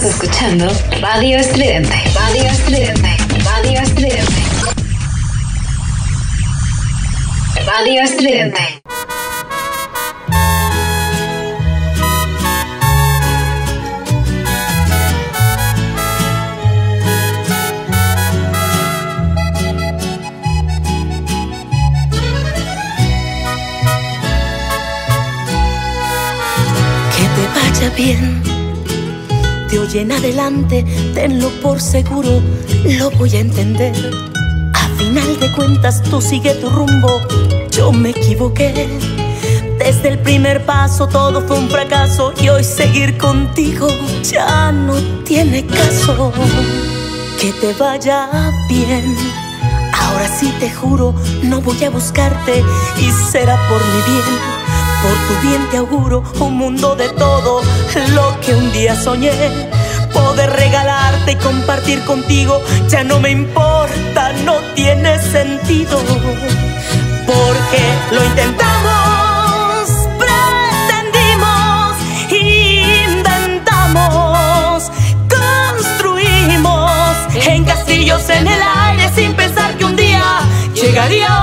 Estás escuchando Radio Estridente. Radio Estridente. Radio Estridente. Radio Estridente. Que te vaya bien. En adelante, tenlo por seguro, lo voy a entender. A final de cuentas, tú sigue tu rumbo, yo me equivoqué. Desde el primer paso todo fue un fracaso y hoy seguir contigo ya no tiene caso. Que te vaya bien. Ahora sí te juro, no voy a buscarte y será por mi bien. Por tu bien te auguro un mundo de todo lo que un día soñé. Poder regalarte y compartir contigo ya no me importa, no tiene sentido. Porque lo intentamos, pretendimos, inventamos, construimos en castillos en el aire sin pensar que un día llegaría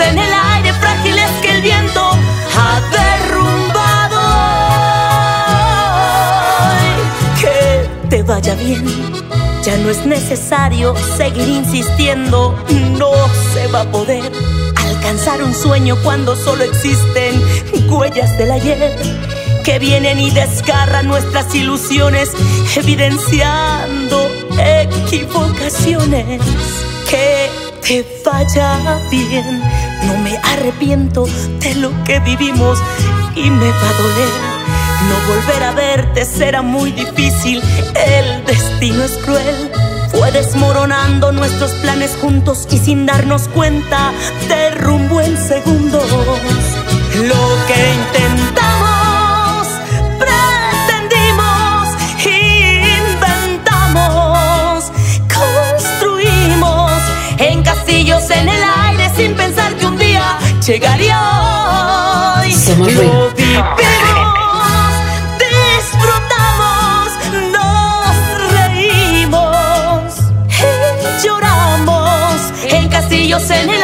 en el aire frágiles que el viento ha derrumbado. Que te vaya bien. Ya no es necesario seguir insistiendo, no se va a poder alcanzar un sueño cuando solo existen huellas del ayer que vienen y desgarran nuestras ilusiones, evidenciando equivocaciones. Que te vaya bien, no me arrepiento de lo que vivimos y me va a doler. No volver a verte será muy difícil, el destino es cruel. Fue desmoronando nuestros planes juntos y sin darnos cuenta, derrumbó en segundos. Lo que intentamos, llegaría hoy. Somos Lo ruido. vivimos, disfrutamos, nos reímos y lloramos en castillos en el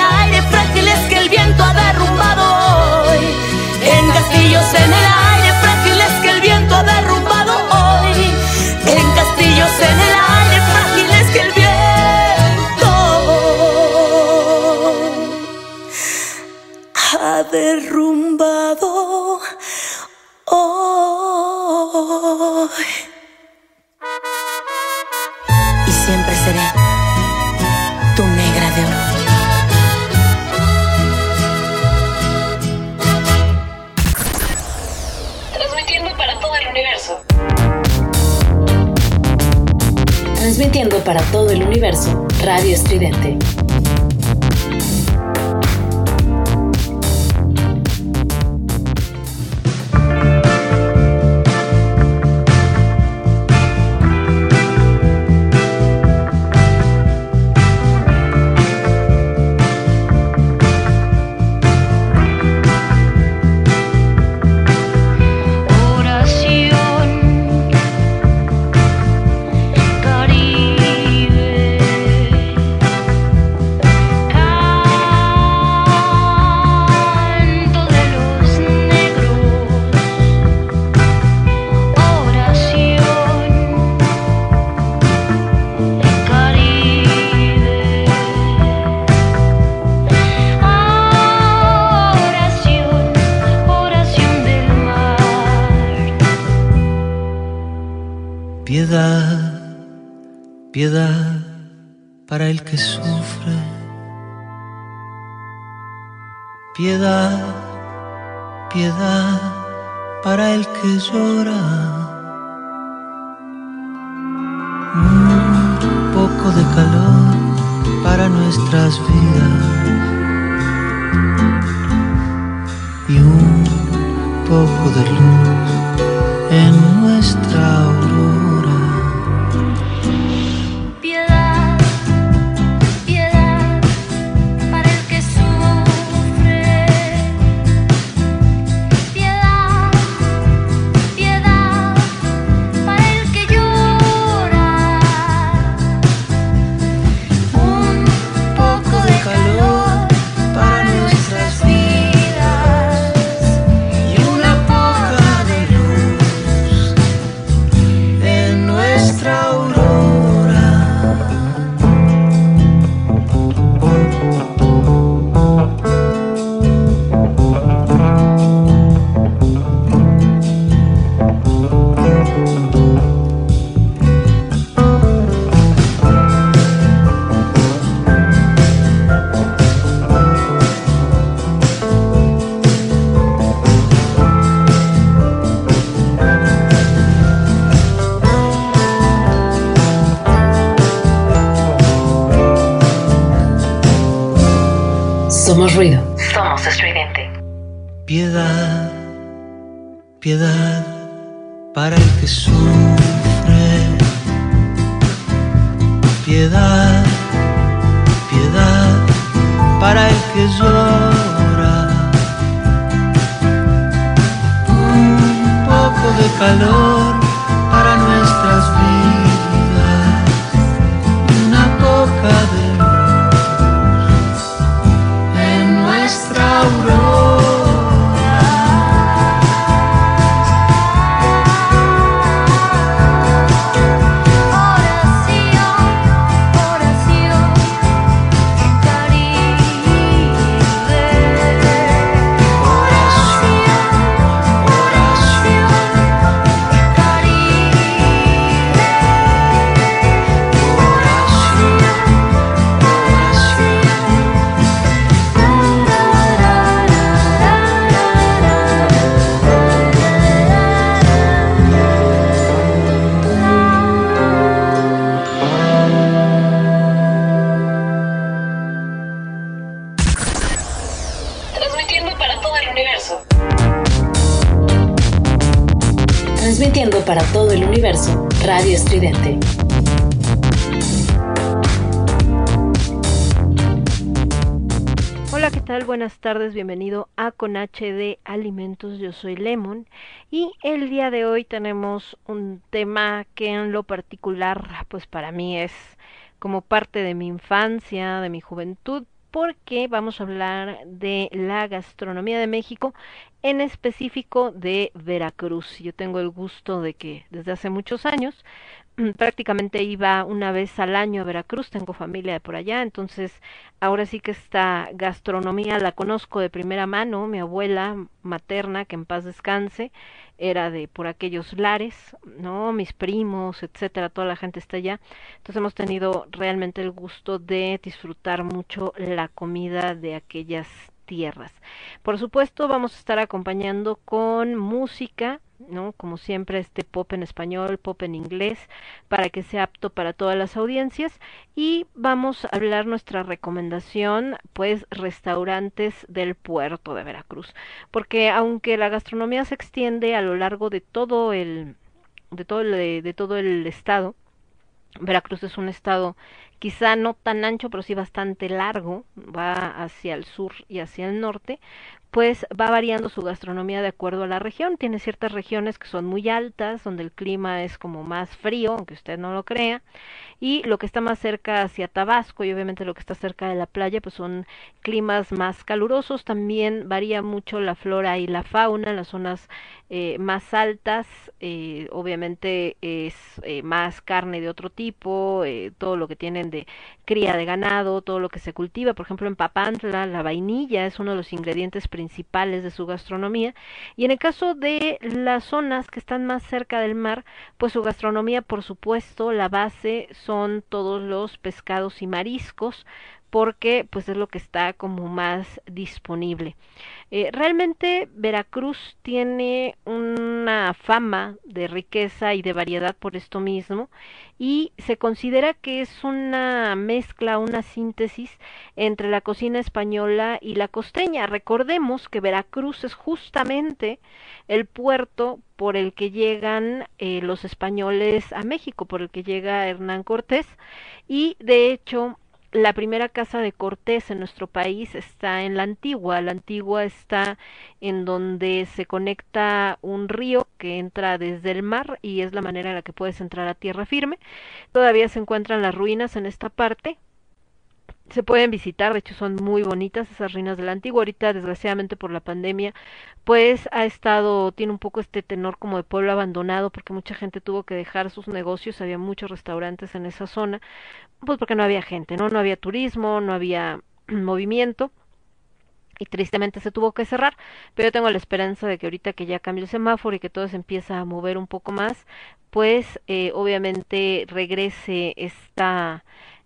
derrumbado hoy. Y siempre seré tu negra de oro. Transmitiendo para todo el universo. Transmitiendo para todo el universo, Radio Estridente. Transmitiendo para todo el universo. Transmitiendo para todo el universo, Radio Estridente. Hola, ¿qué tal? Buenas tardes, bienvenido a Con H de Alimentos, yo soy Lemon y el día de hoy tenemos un tema que en lo particular pues para mí es como parte de mi infancia, de mi juventud, porque vamos a hablar de la gastronomía de México, en específico de Veracruz. Yo tengo el gusto de que desde hace muchos años prácticamente iba una vez al año a Veracruz, tengo familia de por allá, entonces ahora sí que esta gastronomía la conozco de primera mano, mi abuela materna, que en paz descanse, era de por aquellos lares, ¿no? Mis primos, etcétera, toda la gente está allá. Entonces hemos tenido realmente el gusto de disfrutar mucho la comida de aquellas tierras. Por supuesto, vamos a estar acompañando con música, ¿no? Como siempre, este pop en español, pop en inglés, para que sea apto para todas las audiencias. Y vamos a hablar nuestra recomendación, pues, restaurantes del puerto de Veracruz. Porque aunque la gastronomía se extiende a lo largo de todo el, de todo el, de todo el estado, Veracruz es un estado quizá no tan ancho, pero sí bastante largo, va hacia el sur y hacia el norte, pues va variando su gastronomía de acuerdo a la región. Tiene ciertas regiones que son muy altas, donde el clima es como más frío, aunque usted no lo crea, y lo que está más cerca hacia Tabasco y obviamente lo que está cerca de la playa, pues son climas más calurosos. También varía mucho la flora y la fauna en las zonas eh, más altas, eh, obviamente es eh, más carne de otro tipo, todo lo que tienen de cría de ganado, todo lo que se cultiva, por ejemplo en Papantla la vainilla es uno de los ingredientes principales de su gastronomía. Y en el caso de las zonas que están más cerca del mar, pues su gastronomía por supuesto la base son todos los pescados y mariscos porque pues es lo que está como más disponible. Eh, realmente Veracruz tiene una fama de riqueza y de variedad por esto mismo y se considera que es una mezcla, una síntesis entre la cocina española y la costeña. Recordemos que Veracruz es justamente el puerto por el que llegan eh, los españoles a México, por el que llega Hernán Cortés y de hecho la primera casa de Cortés en nuestro país está en la antigua. La antigua está en donde se conecta un río que entra desde el mar y es la manera en la que puedes entrar a tierra firme. Todavía se encuentran las ruinas en esta parte. Se pueden visitar, de hecho son muy bonitas esas ruinas de la antigua. Ahorita, desgraciadamente por la pandemia, pues ha estado, tiene un poco este tenor como de pueblo abandonado porque mucha gente tuvo que dejar sus negocios, había muchos restaurantes en esa zona, pues porque no había gente, ¿no? No había turismo, no había movimiento y tristemente se tuvo que cerrar, pero yo tengo la esperanza de que ahorita que ya cambió el semáforo y que todo se empieza a mover un poco más, pues eh, obviamente regrese esta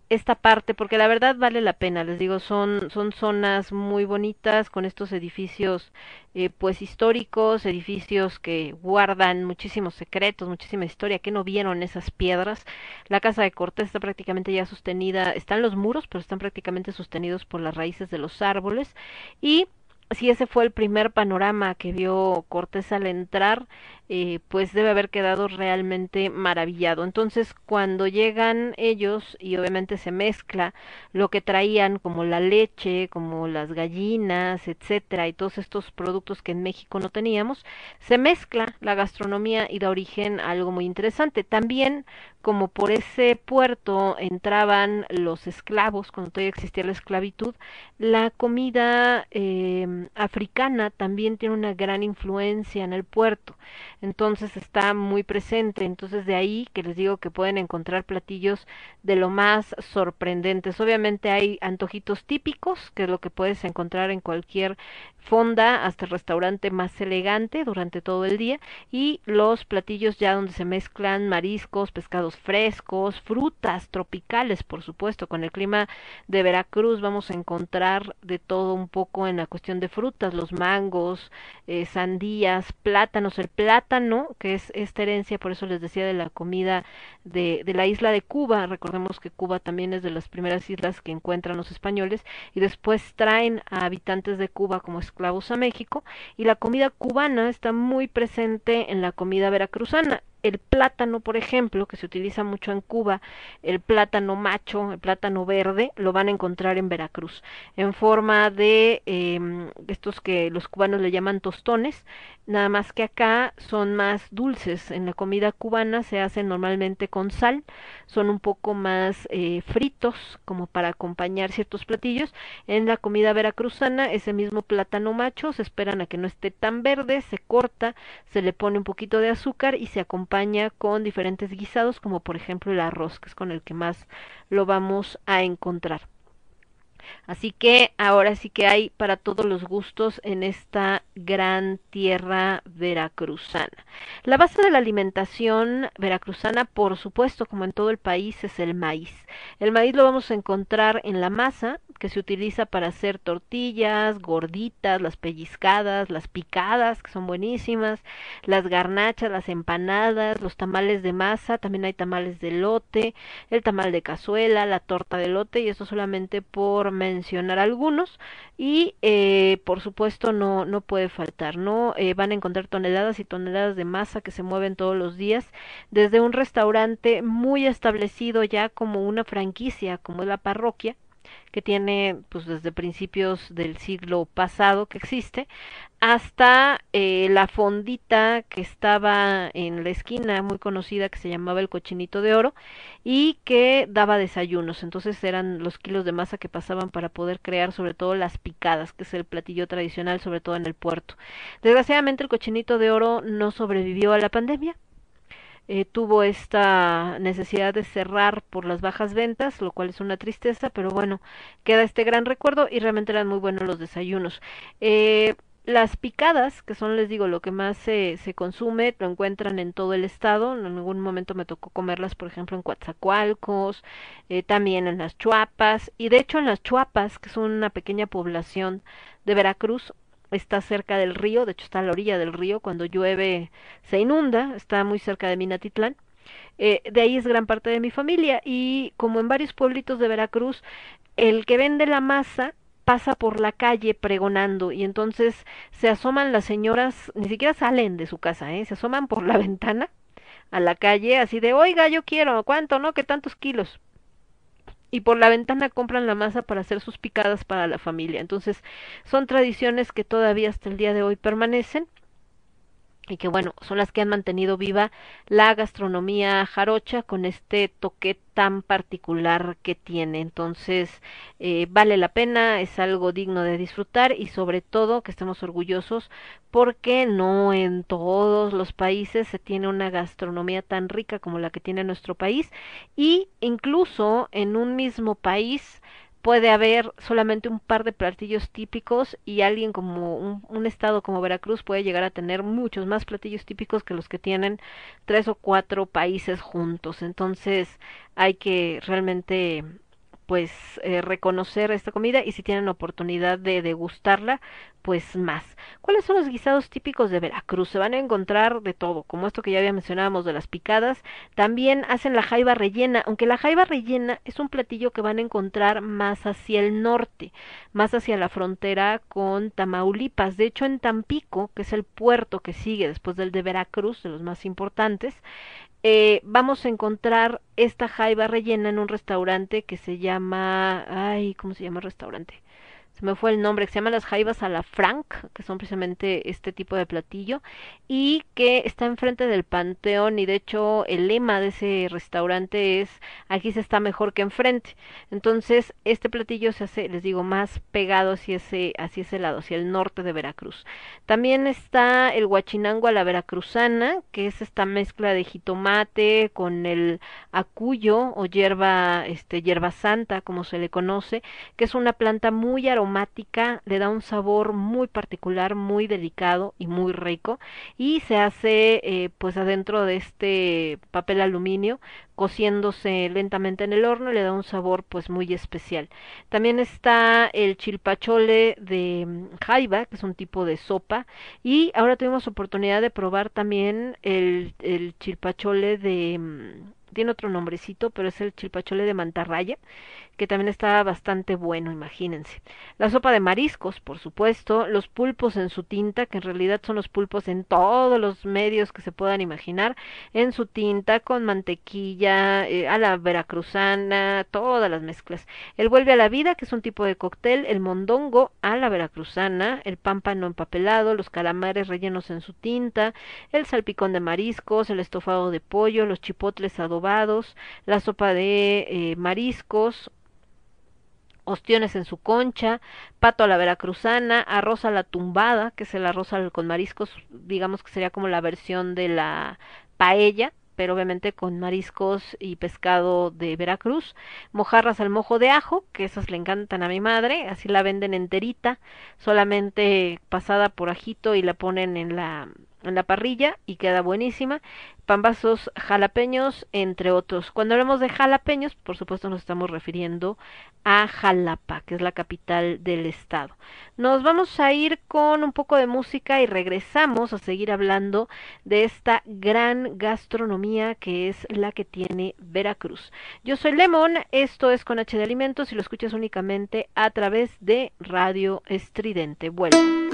esta parte porque la verdad vale la pena les digo son son zonas muy bonitas con estos edificios eh, pues históricos edificios que guardan muchísimos secretos muchísima historia que no vieron esas piedras. La casa de Cortés está prácticamente ya sostenida están los muros pero están prácticamente sostenidos por las raíces de los árboles. Y si ese fue el primer panorama que vio Cortés al entrar, eh, pues debe haber quedado realmente maravillado. Entonces, cuando llegan ellos y obviamente se mezcla lo que traían como la leche, como las gallinas, etcétera, y todos estos productos que en México no teníamos, se mezcla la gastronomía y da origen a algo muy interesante. También como por ese puerto entraban los esclavos, cuando todavía existía la esclavitud, la comida eh, africana también tiene una gran influencia en el puerto entonces está muy presente. Entonces de ahí que les digo que pueden encontrar platillos de lo más sorprendentes. Obviamente hay antojitos típicos, que es lo que puedes encontrar en cualquier fonda hasta el restaurante más elegante durante todo el día y los platillos ya donde se mezclan mariscos, pescados frescos, frutas tropicales, por supuesto, con el clima de Veracruz vamos a encontrar de todo un poco en la cuestión de frutas, los mangos, eh, sandías, plátanos, el plátano, que es esta herencia, por eso les decía de la comida de, de la isla de Cuba, recordemos que Cuba también es de las primeras islas que encuentran los españoles y después traen a habitantes de Cuba como esclavos a México. Y la comida cubana está muy presente en la comida veracruzana el plátano, por ejemplo, que se utiliza mucho en Cuba, el plátano macho, el plátano verde, lo van a encontrar en Veracruz, en forma de eh, estos que los cubanos le llaman tostones, nada más que acá son más dulces. En la comida cubana se hacen normalmente con sal, son un poco más eh, fritos, como para acompañar ciertos platillos. En la comida veracruzana, ese mismo plátano macho se esperan a que no esté tan verde, se corta, se le pone un poquito de azúcar y se acompaña con diferentes guisados como por ejemplo el arroz que es con el que más lo vamos a encontrar. Así que ahora sí que hay para todos los gustos en esta gran tierra veracruzana. La base de la alimentación veracruzana, por supuesto, como en todo el país, es el maíz. El maíz lo vamos a encontrar en la masa, que se utiliza para hacer tortillas, gorditas, las pellizcadas, las picadas, que son buenísimas, las garnachas, las empanadas, los tamales de masa, también hay tamales de lote, el tamal de cazuela, la torta de lote, y eso solamente por mencionar algunos, y eh, por supuesto no, no puede faltar, ¿no? Eh, van a encontrar toneladas y toneladas de masa que se mueven todos los días, desde un restaurante muy establecido ya como una franquicia, como es la parroquia, que tiene pues desde principios del siglo pasado que existe hasta eh, la fondita que estaba en la esquina muy conocida que se llamaba el cochinito de oro y que daba desayunos. Entonces eran los kilos de masa que pasaban para poder crear sobre todo las picadas que es el platillo tradicional sobre todo en el puerto. Desgraciadamente el cochinito de oro no sobrevivió a la pandemia eh, tuvo esta necesidad de cerrar por las bajas ventas, lo cual es una tristeza, pero bueno, queda este gran recuerdo y realmente eran muy buenos los desayunos. Eh, las picadas, que son, les digo, lo que más se, se consume, lo encuentran en todo el estado. En algún momento me tocó comerlas, por ejemplo, en Coatzacoalcos, eh, también en las Chuapas. Y de hecho, en las Chuapas, que es una pequeña población de Veracruz, está cerca del río, de hecho está a la orilla del río, cuando llueve se inunda, está muy cerca de Minatitlán. Eh, de ahí es gran parte de mi familia y como en varios pueblitos de Veracruz, el que vende la masa pasa por la calle pregonando y entonces se asoman las señoras, ni siquiera salen de su casa, ¿eh? se asoman por la ventana a la calle así de, oiga, yo quiero, ¿cuánto, no? ¿Qué tantos kilos? Y por la ventana compran la masa para hacer sus picadas para la familia. Entonces, son tradiciones que todavía hasta el día de hoy permanecen y que bueno, son las que han mantenido viva la gastronomía jarocha con este toque tan particular que tiene. Entonces, eh, vale la pena, es algo digno de disfrutar y sobre todo que estemos orgullosos porque no en todos los países se tiene una gastronomía tan rica como la que tiene nuestro país y incluso en un mismo país puede haber solamente un par de platillos típicos y alguien como un, un, estado como Veracruz puede llegar a tener muchos más platillos típicos que los que tienen tres o cuatro países juntos. Entonces hay que realmente pues eh, reconocer esta comida y si tienen oportunidad de degustarla, pues más. ¿Cuáles son los guisados típicos de Veracruz? Se van a encontrar de todo, como esto que ya había mencionábamos de las picadas. También hacen la jaiba rellena, aunque la jaiba rellena es un platillo que van a encontrar más hacia el norte, más hacia la frontera con Tamaulipas. De hecho, en Tampico, que es el puerto que sigue después del de Veracruz, de los más importantes, eh, vamos a encontrar esta jaiba rellena en un restaurante que se llama, ay, ¿cómo se llama el restaurante? Se me fue el nombre, que se llama las jaibas a la Frank, que son precisamente este tipo de platillo, y que está enfrente del Panteón, y de hecho el lema de ese restaurante es, aquí se está mejor que enfrente. Entonces, este platillo se hace, les digo, más pegado hacia ese, hacia ese lado, hacia el norte de Veracruz. También está el guachinango a la veracruzana, que es esta mezcla de jitomate con el acuyo o hierba, este, hierba santa, como se le conoce, que es una planta muy aromática le da un sabor muy particular, muy delicado y muy rico y se hace eh, pues adentro de este papel aluminio cociéndose lentamente en el horno le da un sabor pues muy especial. También está el chilpachole de mm, jaiba, que es un tipo de sopa, y ahora tuvimos oportunidad de probar también el, el chilpachole de mm, tiene otro nombrecito, pero es el chilpachole de mantarraya, que también está bastante bueno, imagínense. La sopa de mariscos, por supuesto, los pulpos en su tinta, que en realidad son los pulpos en todos los medios que se puedan imaginar, en su tinta, con mantequilla, eh, a la veracruzana, todas las mezclas. El vuelve a la vida, que es un tipo de cóctel, el mondongo a la veracruzana, el pámpano empapelado, los calamares rellenos en su tinta, el salpicón de mariscos, el estofado de pollo, los chipotles adobados, la sopa de eh, mariscos, ostiones en su concha, pato a la veracruzana, arroz a la tumbada, que es el arroz con mariscos, digamos que sería como la versión de la paella, pero obviamente con mariscos y pescado de Veracruz, mojarras al mojo de ajo, que esas le encantan a mi madre, así la venden enterita, solamente pasada por ajito y la ponen en la en la parrilla y queda buenísima. Pambazos jalapeños, entre otros. Cuando hablamos de jalapeños, por supuesto nos estamos refiriendo a Jalapa, que es la capital del estado. Nos vamos a ir con un poco de música y regresamos a seguir hablando de esta gran gastronomía que es la que tiene Veracruz. Yo soy Lemon, esto es con H de Alimentos y lo escuchas únicamente a través de Radio Estridente. Vuelvo.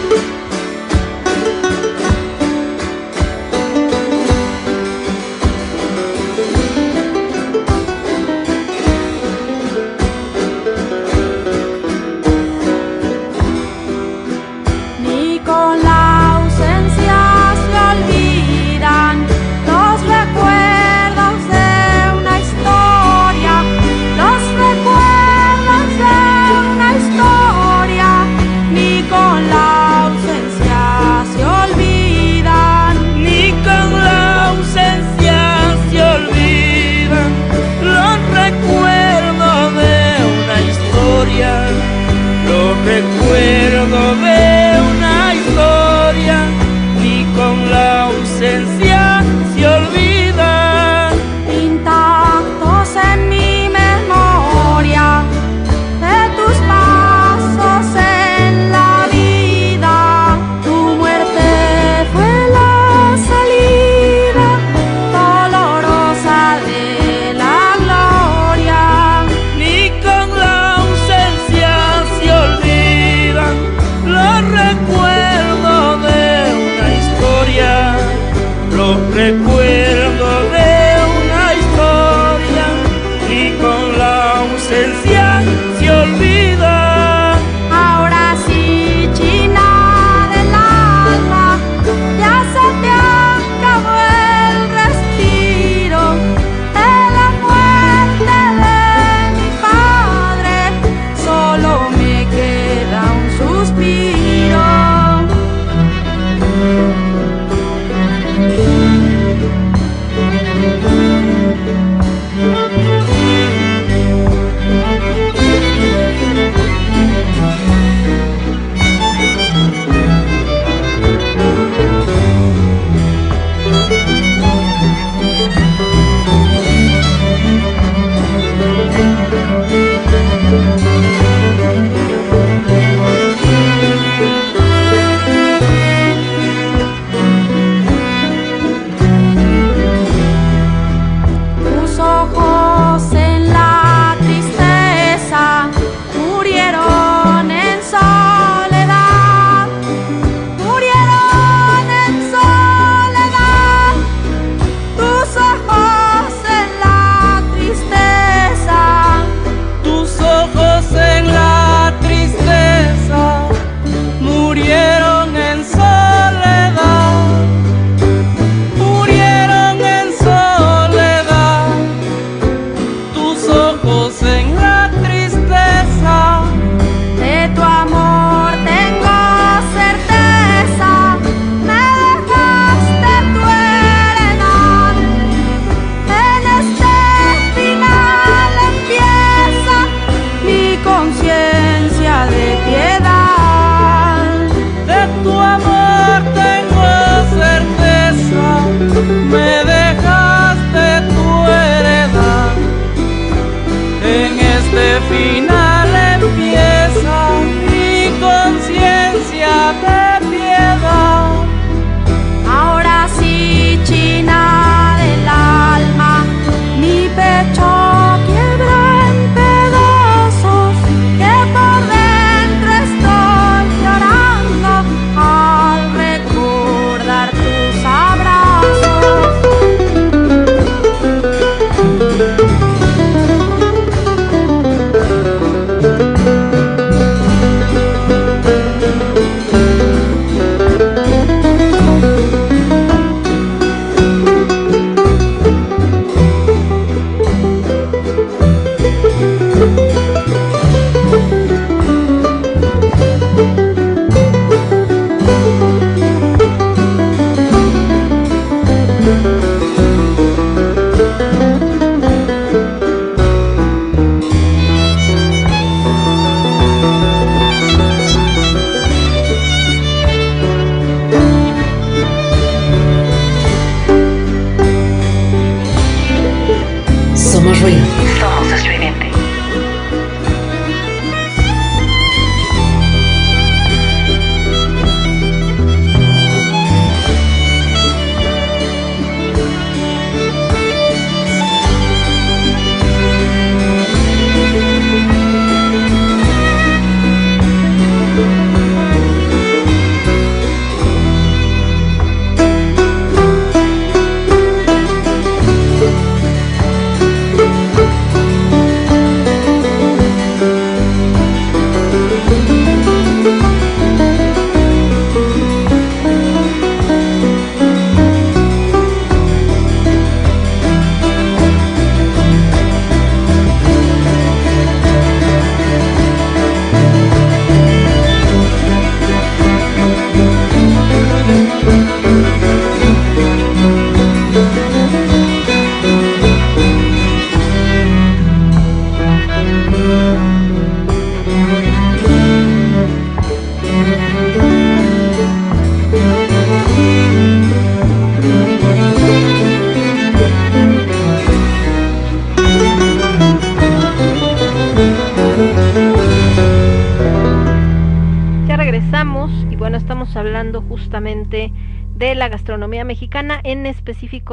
Ni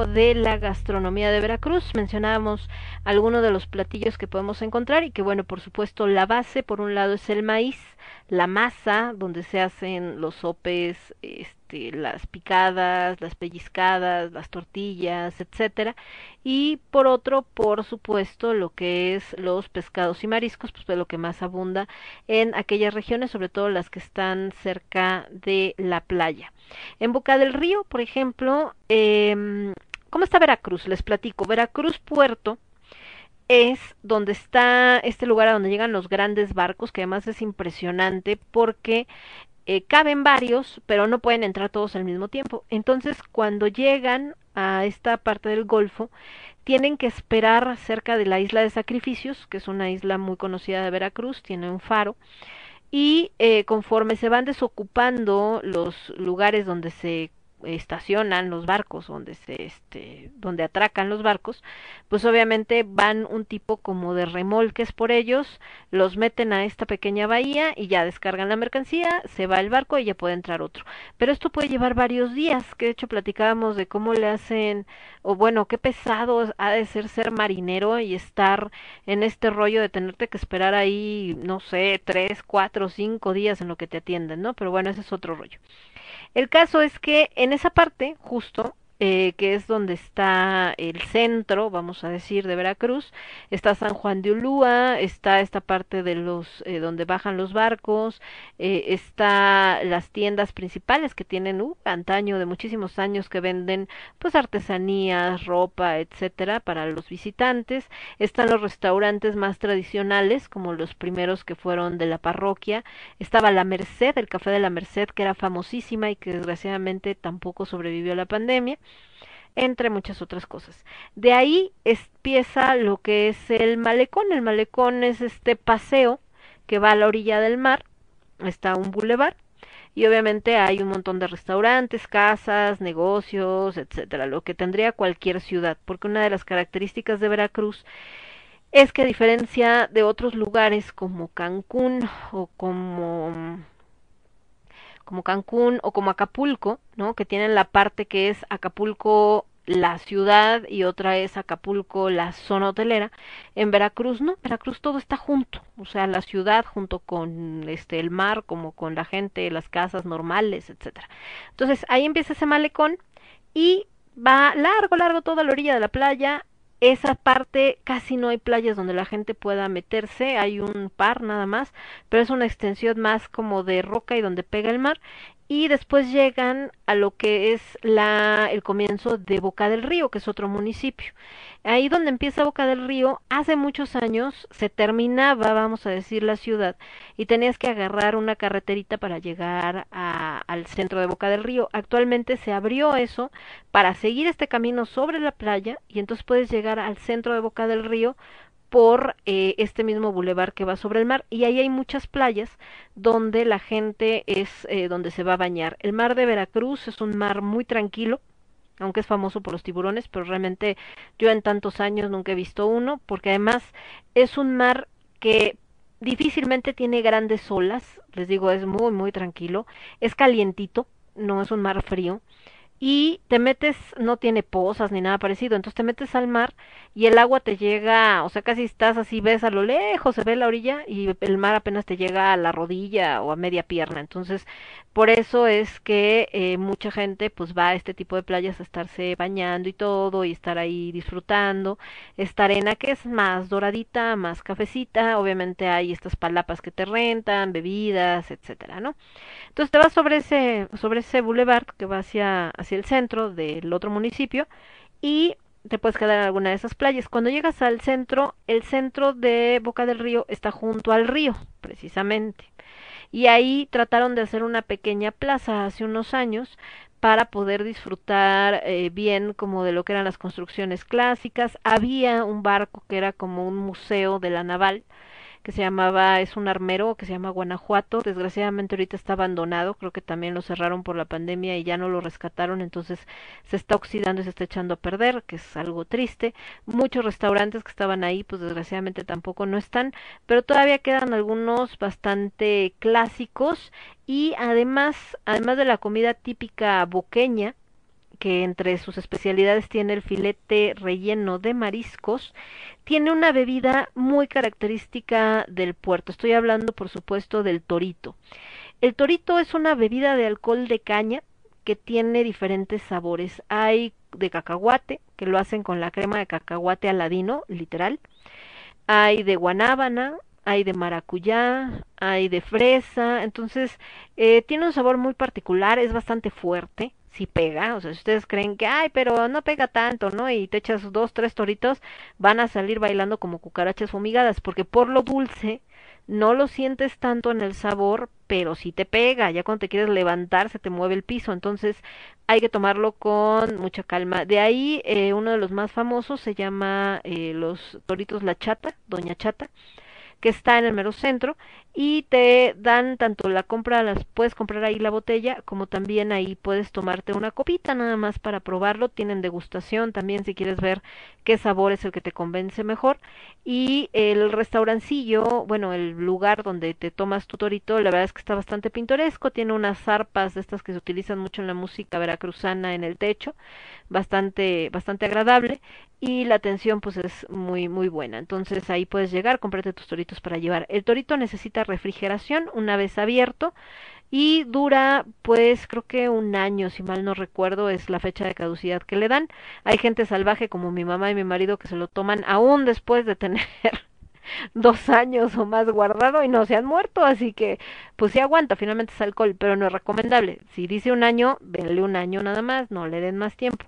de la gastronomía de Veracruz. Mencionábamos algunos de los platillos que podemos encontrar y que bueno, por supuesto, la base por un lado es el maíz, la masa donde se hacen los sopes, este, las picadas, las pellizcadas, las tortillas, etcétera, y por otro, por supuesto, lo que es los pescados y mariscos, pues lo que más abunda en aquellas regiones, sobre todo las que están cerca de la playa. En Boca del Río, por ejemplo, eh, ¿cómo está Veracruz? Les platico. Veracruz Puerto es donde está este lugar a donde llegan los grandes barcos, que además es impresionante porque eh, caben varios, pero no pueden entrar todos al mismo tiempo. Entonces, cuando llegan a esta parte del Golfo, tienen que esperar cerca de la isla de Sacrificios, que es una isla muy conocida de Veracruz, tiene un faro, y eh, conforme se van desocupando los lugares donde se estacionan los barcos donde se este donde atracan los barcos pues obviamente van un tipo como de remolques por ellos los meten a esta pequeña bahía y ya descargan la mercancía se va el barco y ya puede entrar otro. Pero esto puede llevar varios días que de hecho platicábamos de cómo le hacen o bueno qué pesado ha de ser ser marinero y estar en este rollo de tenerte que esperar ahí no sé tres cuatro cinco días en lo que te atienden no pero bueno ese es otro rollo el caso es que en esa parte, justo, eh, que es donde está el centro, vamos a decir, de Veracruz, está San Juan de Ulúa, está esta parte de los eh, donde bajan los barcos, eh, está las tiendas principales que tienen uh, antaño de muchísimos años que venden pues artesanías, ropa, etcétera para los visitantes, están los restaurantes más tradicionales como los primeros que fueron de la parroquia, estaba la Merced, el café de la Merced que era famosísima y que desgraciadamente tampoco sobrevivió a la pandemia entre muchas otras cosas. De ahí empieza lo que es el malecón. El malecón es este paseo que va a la orilla del mar, está un bulevar y obviamente hay un montón de restaurantes, casas, negocios, etcétera, lo que tendría cualquier ciudad, porque una de las características de Veracruz es que a diferencia de otros lugares como Cancún o como como Cancún o como Acapulco, ¿no? Que tienen la parte que es Acapulco la ciudad y otra es Acapulco, la zona hotelera. En Veracruz no, Veracruz todo está junto, o sea, la ciudad junto con este el mar, como con la gente, las casas normales, etcétera. Entonces, ahí empieza ese malecón y va largo, largo toda la orilla de la playa. Esa parte casi no hay playas donde la gente pueda meterse, hay un par nada más, pero es una extensión más como de roca y donde pega el mar y después llegan a lo que es la el comienzo de Boca del Río, que es otro municipio. Ahí donde empieza Boca del Río, hace muchos años se terminaba, vamos a decir, la ciudad y tenías que agarrar una carreterita para llegar a, al centro de Boca del Río. Actualmente se abrió eso para seguir este camino sobre la playa y entonces puedes llegar al centro de Boca del Río por eh, este mismo bulevar que va sobre el mar. Y ahí hay muchas playas donde la gente es eh, donde se va a bañar. El mar de Veracruz es un mar muy tranquilo, aunque es famoso por los tiburones, pero realmente yo en tantos años nunca he visto uno, porque además es un mar que difícilmente tiene grandes olas, les digo, es muy muy tranquilo, es calientito, no es un mar frío y te metes, no tiene pozas ni nada parecido, entonces te metes al mar y el agua te llega, o sea, casi estás así, ves a lo lejos, se ve la orilla y el mar apenas te llega a la rodilla o a media pierna, entonces por eso es que eh, mucha gente pues va a este tipo de playas a estarse bañando y todo y estar ahí disfrutando esta arena que es más doradita, más cafecita, obviamente hay estas palapas que te rentan, bebidas, etcétera, ¿no? Entonces te vas sobre ese, sobre ese boulevard que va hacia, hacia el centro del otro municipio y te puedes quedar en alguna de esas playas. Cuando llegas al centro, el centro de Boca del Río está junto al río, precisamente. Y ahí trataron de hacer una pequeña plaza hace unos años para poder disfrutar eh, bien como de lo que eran las construcciones clásicas. Había un barco que era como un museo de la naval que se llamaba, es un armero que se llama Guanajuato, desgraciadamente ahorita está abandonado, creo que también lo cerraron por la pandemia y ya no lo rescataron, entonces se está oxidando y se está echando a perder, que es algo triste. Muchos restaurantes que estaban ahí, pues desgraciadamente tampoco no están, pero todavía quedan algunos bastante clásicos y además, además de la comida típica boqueña, que entre sus especialidades tiene el filete relleno de mariscos, tiene una bebida muy característica del puerto. Estoy hablando, por supuesto, del torito. El torito es una bebida de alcohol de caña que tiene diferentes sabores. Hay de cacahuate, que lo hacen con la crema de cacahuate aladino, literal. Hay de guanábana, hay de maracuyá, hay de fresa, entonces eh, tiene un sabor muy particular, es bastante fuerte, si pega, o sea, si ustedes creen que, ay, pero no pega tanto, ¿no? Y te echas dos, tres toritos, van a salir bailando como cucarachas fumigadas, porque por lo dulce no lo sientes tanto en el sabor, pero sí te pega, ya cuando te quieres levantar se te mueve el piso, entonces hay que tomarlo con mucha calma. De ahí, eh, uno de los más famosos se llama eh, los toritos La Chata, Doña Chata, que está en el mero centro y te dan tanto la compra, las puedes comprar ahí la botella, como también ahí puedes tomarte una copita nada más para probarlo, tienen degustación también si quieres ver qué sabor es el que te convence mejor. Y el restaurancillo, bueno, el lugar donde te tomas tu torito, la verdad es que está bastante pintoresco, tiene unas zarpas de estas que se utilizan mucho en la música veracruzana en el techo, bastante bastante agradable y la atención pues es muy muy buena. Entonces ahí puedes llegar, comprarte tus toritos para llevar. El torito necesita refrigeración una vez abierto y dura pues creo que un año si mal no recuerdo es la fecha de caducidad que le dan. Hay gente salvaje como mi mamá y mi marido que se lo toman aún después de tener dos años o más guardado y no se han muerto, así que pues sí aguanta, finalmente es alcohol, pero no es recomendable. Si dice un año, denle un año nada más, no le den más tiempo.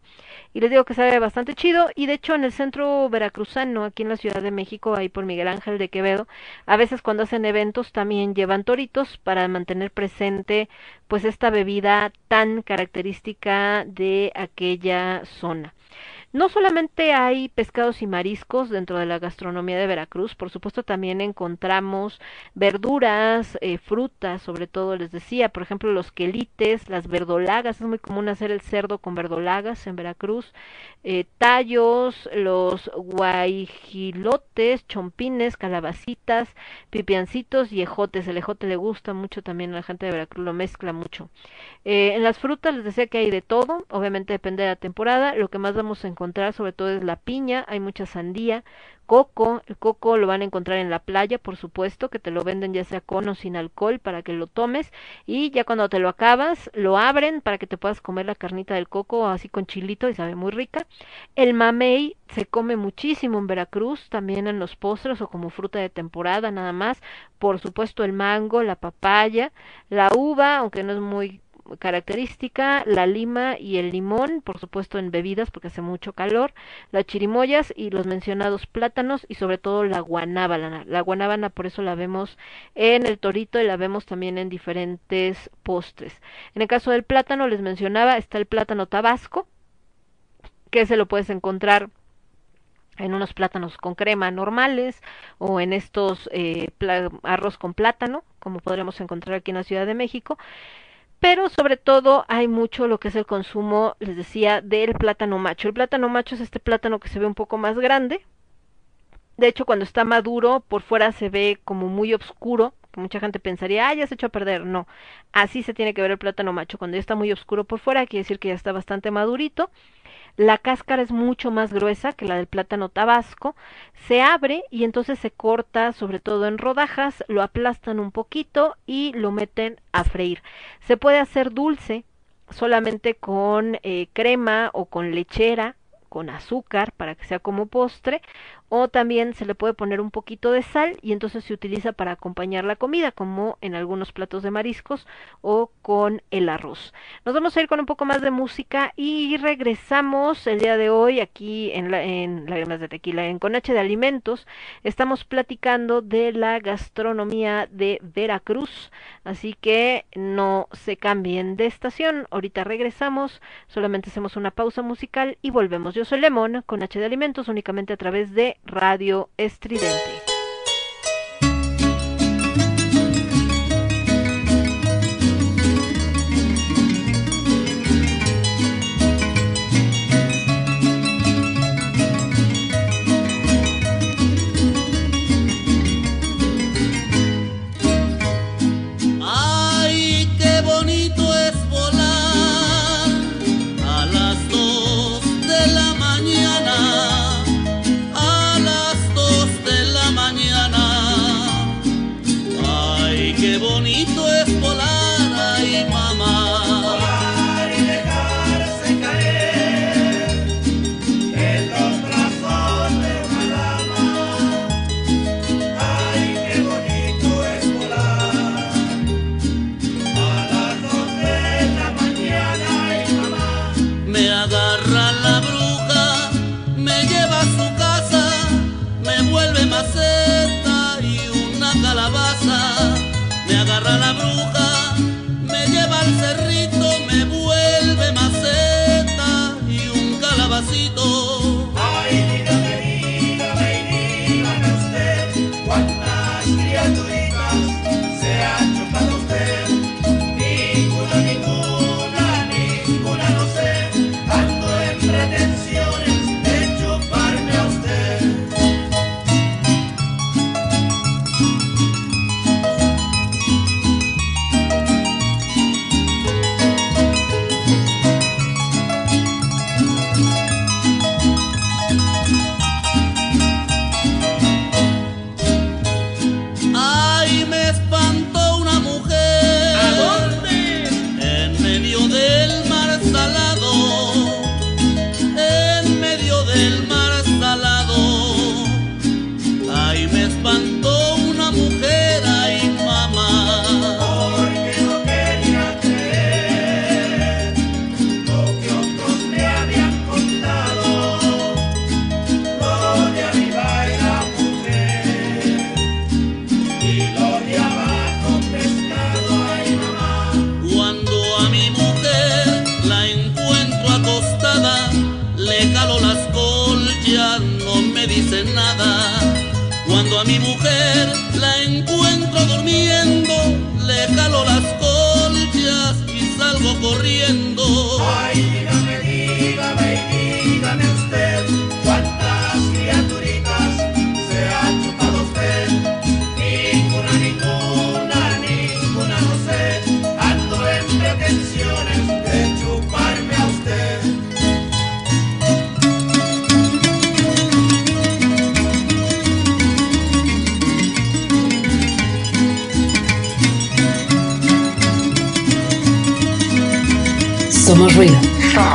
Y les digo que sabe bastante chido y de hecho en el centro veracruzano, aquí en la Ciudad de México, ahí por Miguel Ángel de Quevedo, a veces cuando hacen eventos también llevan toritos para mantener presente pues esta bebida tan característica de aquella zona. No solamente hay pescados y mariscos dentro de la gastronomía de Veracruz, por supuesto también encontramos verduras, eh, frutas, sobre todo les decía, por ejemplo los quelites, las verdolagas, es muy común hacer el cerdo con verdolagas en Veracruz, eh, tallos, los guajilotes, chompines, calabacitas, pipiancitos y ejotes. El ejote le gusta mucho también a la gente de Veracruz, lo mezcla mucho. Eh, en las frutas les decía que hay de todo, obviamente depende de la temporada, lo que más vamos a encontrar sobre todo es la piña, hay mucha sandía, coco, el coco lo van a encontrar en la playa, por supuesto, que te lo venden ya sea con o sin alcohol para que lo tomes y ya cuando te lo acabas, lo abren para que te puedas comer la carnita del coco así con chilito y sabe muy rica. El mamey se come muchísimo en Veracruz, también en los postres o como fruta de temporada nada más. Por supuesto el mango, la papaya, la uva, aunque no es muy característica, la lima y el limón, por supuesto en bebidas porque hace mucho calor, las chirimoyas y los mencionados plátanos y sobre todo la guanábana. La guanábana por eso la vemos en el torito y la vemos también en diferentes postres. En el caso del plátano les mencionaba, está el plátano tabasco, que se lo puedes encontrar en unos plátanos con crema normales o en estos eh, arroz con plátano, como podremos encontrar aquí en la Ciudad de México pero sobre todo hay mucho lo que es el consumo, les decía, del plátano macho. El plátano macho es este plátano que se ve un poco más grande. De hecho, cuando está maduro, por fuera se ve como muy oscuro, mucha gente pensaría, ah, ya se echó a perder. No, así se tiene que ver el plátano macho. Cuando ya está muy oscuro por fuera, quiere decir que ya está bastante madurito. La cáscara es mucho más gruesa que la del plátano tabasco. Se abre y entonces se corta sobre todo en rodajas, lo aplastan un poquito y lo meten a freír. Se puede hacer dulce solamente con eh, crema o con lechera con azúcar para que sea como postre o también se le puede poner un poquito de sal y entonces se utiliza para acompañar la comida como en algunos platos de mariscos o con el arroz. Nos vamos a ir con un poco más de música y regresamos el día de hoy aquí en, la, en Lágrimas de Tequila, en Conache de Alimentos. Estamos platicando de la gastronomía de Veracruz, así que no se cambien de estación. Ahorita regresamos, solamente hacemos una pausa musical y volvemos. Yo soy Lemón, con H de Alimentos, únicamente a través de Radio Estridente. A mi mujer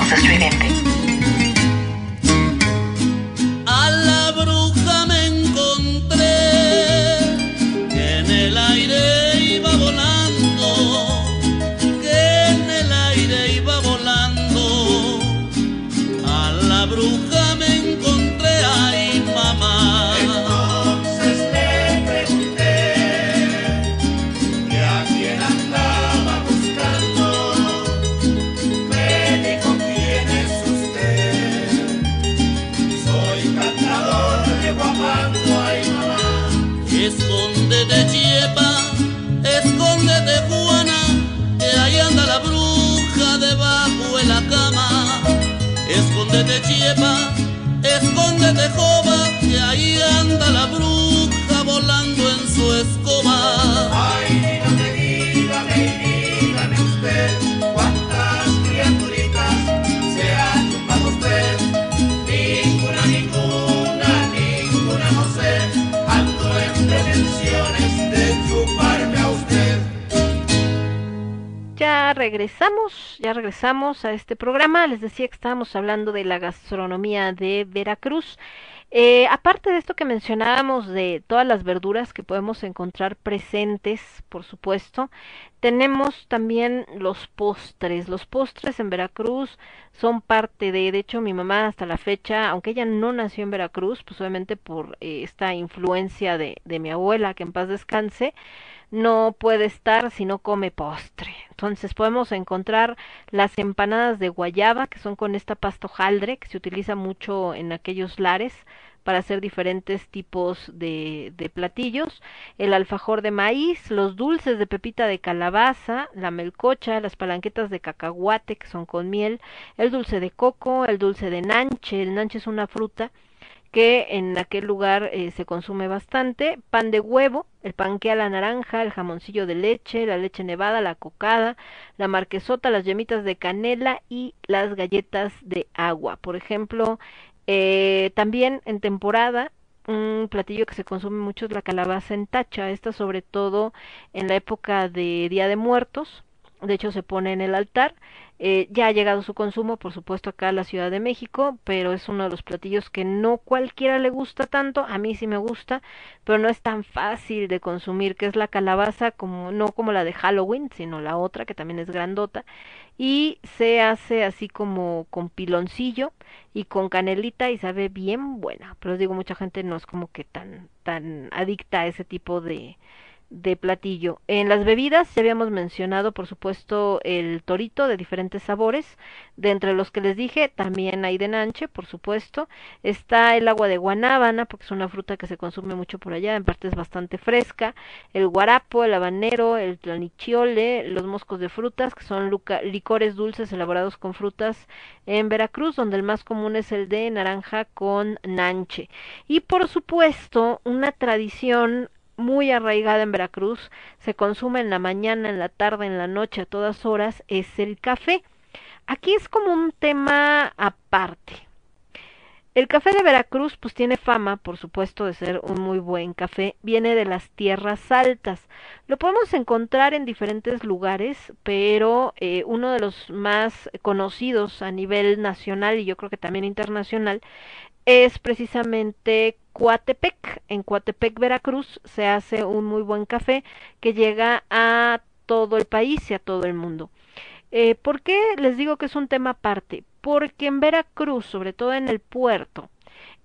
Somos estridente. A este programa. Les decía que estábamos hablando de la gastronomía de Veracruz. Eh, aparte de esto que mencionábamos de todas las verduras que podemos encontrar presentes, por supuesto, tenemos también los postres. Los postres en Veracruz son parte de, de hecho, mi mamá hasta la fecha, aunque ella no nació en Veracruz, pues obviamente por eh, esta influencia de, de mi abuela, que en paz descanse, no puede estar si no come postre. Entonces podemos encontrar las empanadas de guayaba, que son con esta pasta hojaldre, que se utiliza mucho en aquellos lares para hacer diferentes tipos de, de platillos, el alfajor de maíz, los dulces de pepita de calabaza, la melcocha, las palanquetas de cacahuate que son con miel, el dulce de coco, el dulce de nanche, el nanche es una fruta que en aquel lugar eh, se consume bastante, pan de huevo, el panque a la naranja, el jamoncillo de leche, la leche nevada, la cocada, la marquesota, las yemitas de canela y las galletas de agua. Por ejemplo, eh, también en temporada un platillo que se consume mucho es la calabaza en tacha, esta sobre todo en la época de Día de Muertos, de hecho se pone en el altar. Eh, ya ha llegado su consumo, por supuesto, acá a la Ciudad de México, pero es uno de los platillos que no cualquiera le gusta tanto, a mí sí me gusta, pero no es tan fácil de consumir, que es la calabaza, como no como la de Halloween, sino la otra, que también es grandota, y se hace así como con piloncillo y con canelita y sabe bien buena, pero os digo, mucha gente no es como que tan, tan adicta a ese tipo de, de platillo. En las bebidas ya habíamos mencionado, por supuesto, el torito de diferentes sabores. De entre los que les dije, también hay de nanche, por supuesto. Está el agua de guanábana, porque es una fruta que se consume mucho por allá, en parte es bastante fresca. El guarapo, el habanero, el tlanichiole, los moscos de frutas, que son licores dulces elaborados con frutas en Veracruz, donde el más común es el de naranja con nanche. Y por supuesto, una tradición muy arraigada en Veracruz, se consume en la mañana, en la tarde, en la noche, a todas horas, es el café. Aquí es como un tema aparte. El café de Veracruz pues tiene fama, por supuesto, de ser un muy buen café. Viene de las tierras altas. Lo podemos encontrar en diferentes lugares, pero eh, uno de los más conocidos a nivel nacional y yo creo que también internacional es precisamente Coatepec. En Coatepec, Veracruz, se hace un muy buen café que llega a todo el país y a todo el mundo. Eh, ¿Por qué les digo que es un tema aparte? Porque en Veracruz, sobre todo en el puerto,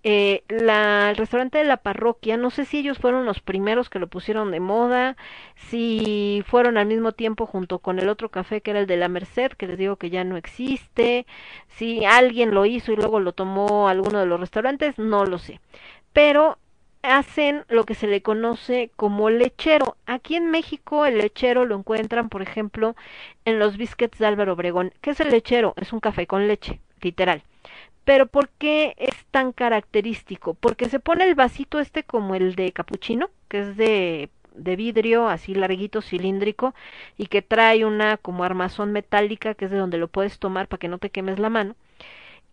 eh, la, el restaurante de la parroquia, no sé si ellos fueron los primeros que lo pusieron de moda, si fueron al mismo tiempo junto con el otro café que era el de la Merced, que les digo que ya no existe, si alguien lo hizo y luego lo tomó alguno de los restaurantes, no lo sé. Pero hacen lo que se le conoce como lechero. Aquí en México el lechero lo encuentran, por ejemplo, en los biscuits de Álvaro Obregón. ¿Qué es el lechero? Es un café con leche, literal. Pero ¿por qué es tan característico? Porque se pone el vasito este como el de capuchino, que es de de vidrio así larguito cilíndrico y que trae una como armazón metálica que es de donde lo puedes tomar para que no te quemes la mano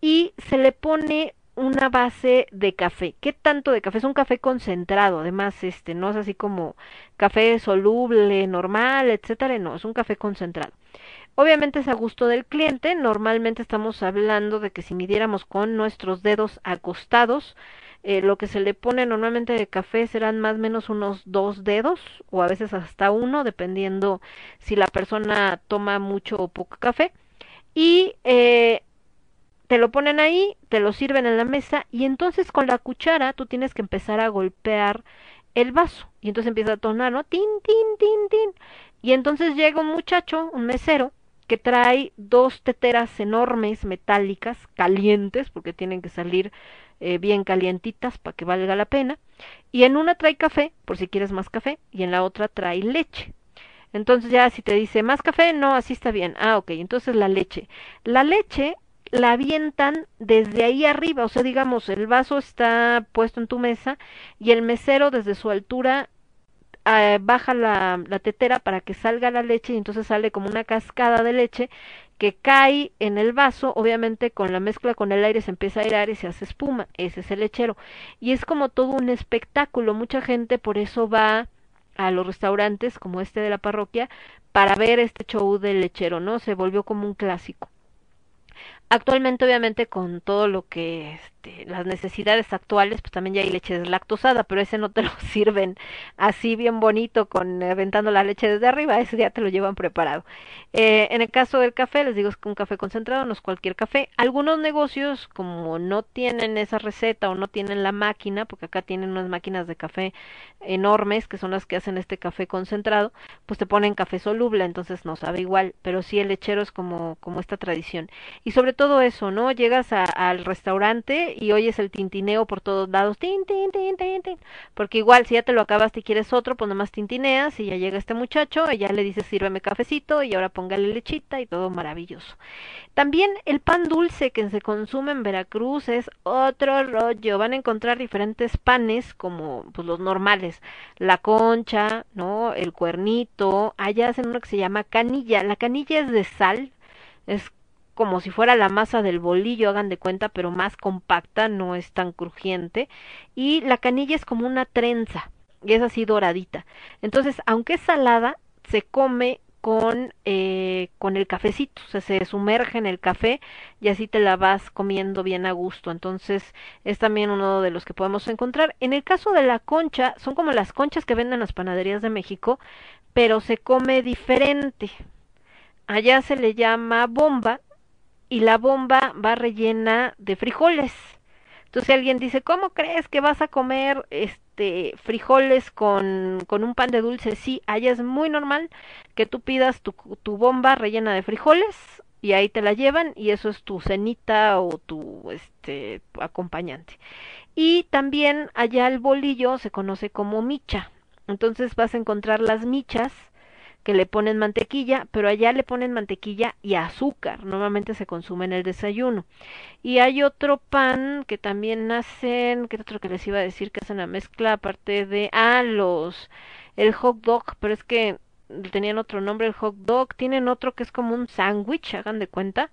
y se le pone una base de café. ¿Qué tanto de café? Es un café concentrado, además, este, no es así como café soluble, normal, etcétera, no, es un café concentrado. Obviamente es a gusto del cliente, normalmente estamos hablando de que si midiéramos con nuestros dedos acostados, eh, lo que se le pone normalmente de café serán más o menos unos dos dedos o a veces hasta uno, dependiendo si la persona toma mucho o poco café. Y eh, te lo ponen ahí, te lo sirven en la mesa y entonces con la cuchara tú tienes que empezar a golpear el vaso y entonces empieza a tonar, ¿no? Tin, tin, tin, tin. Y entonces llega un muchacho, un mesero, que trae dos teteras enormes, metálicas, calientes, porque tienen que salir eh, bien calientitas para que valga la pena. Y en una trae café, por si quieres más café, y en la otra trae leche. Entonces ya si te dice más café, no, así está bien. Ah, ok, entonces la leche. La leche la avientan desde ahí arriba, o sea, digamos, el vaso está puesto en tu mesa y el mesero desde su altura eh, baja la, tetera para que salga la leche y entonces sale como una cascada de leche que cae en el vaso, obviamente con la mezcla con el aire se empieza a airar y se hace espuma, ese es el lechero. Y es como todo un espectáculo, mucha gente por eso va a los restaurantes como este de la parroquia para ver este show del lechero, ¿no? Se volvió como un clásico. Actualmente, obviamente, con todo lo que este, las necesidades actuales, pues también ya hay leche deslactosada, pero ese no te lo sirven así bien bonito con eh, aventando la leche desde arriba, ese ya te lo llevan preparado. Eh, en el caso del café, les digo es que un café concentrado no es cualquier café. Algunos negocios, como no tienen esa receta o no tienen la máquina, porque acá tienen unas máquinas de café enormes que son las que hacen este café concentrado, pues te ponen café soluble, entonces no sabe igual, pero sí el lechero es como, como esta tradición. Y sobre todo eso, ¿no? Llegas al restaurante y oyes el tintineo por todos lados, tin, tin, tin, tin, tin, porque igual si ya te lo acabaste y quieres otro, pues nomás tintineas y ya llega este muchacho y ya le dices sírveme cafecito y ahora póngale lechita y todo maravilloso. También el pan dulce que se consume en Veracruz es otro rollo. Van a encontrar diferentes panes como pues los normales, la concha, ¿no? El cuernito. Allá hacen uno que se llama canilla. La canilla es de sal, es como si fuera la masa del bolillo, hagan de cuenta, pero más compacta, no es tan crujiente. Y la canilla es como una trenza, y es así doradita. Entonces, aunque es salada, se come con, eh, con el cafecito, o sea, se sumerge en el café y así te la vas comiendo bien a gusto. Entonces, es también uno de los que podemos encontrar. En el caso de la concha, son como las conchas que venden las panaderías de México, pero se come diferente. Allá se le llama bomba y la bomba va rellena de frijoles. Entonces alguien dice, ¿cómo crees que vas a comer este frijoles con, con un pan de dulce? Sí, allá es muy normal que tú pidas tu, tu bomba rellena de frijoles y ahí te la llevan y eso es tu cenita o tu este acompañante. Y también allá el bolillo se conoce como micha. Entonces vas a encontrar las michas que le ponen mantequilla, pero allá le ponen mantequilla y azúcar. Normalmente se consume en el desayuno. Y hay otro pan que también hacen, ¿qué otro que les iba a decir? Que hacen la mezcla aparte de, ah, los, el hot dog, pero es que tenían otro nombre el hot dog, tienen otro que es como un sándwich, hagan de cuenta,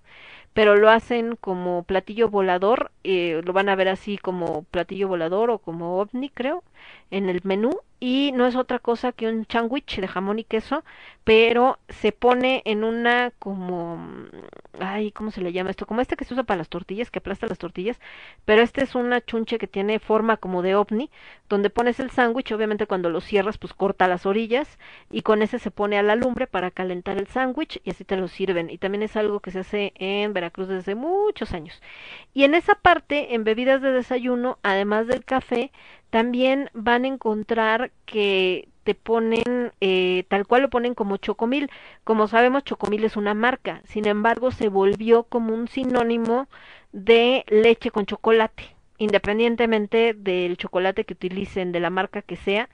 pero lo hacen como platillo volador, eh, lo van a ver así como platillo volador o como ovni, creo, en el menú y no es otra cosa que un sándwich de jamón y queso, pero se pone en una como ay, ¿cómo se le llama esto? Como este que se usa para las tortillas, que aplasta las tortillas, pero este es una chunche que tiene forma como de ovni, donde pones el sándwich, obviamente cuando lo cierras pues corta las orillas y con ese se pone a la lumbre para calentar el sándwich y así te lo sirven y también es algo que se hace en Veracruz desde muchos años. Y en esa parte, en bebidas de desayuno, además del café, también van a encontrar que te ponen, eh, tal cual lo ponen como chocomil. Como sabemos, chocomil es una marca, sin embargo, se volvió como un sinónimo de leche con chocolate, independientemente del chocolate que utilicen, de la marca que sea,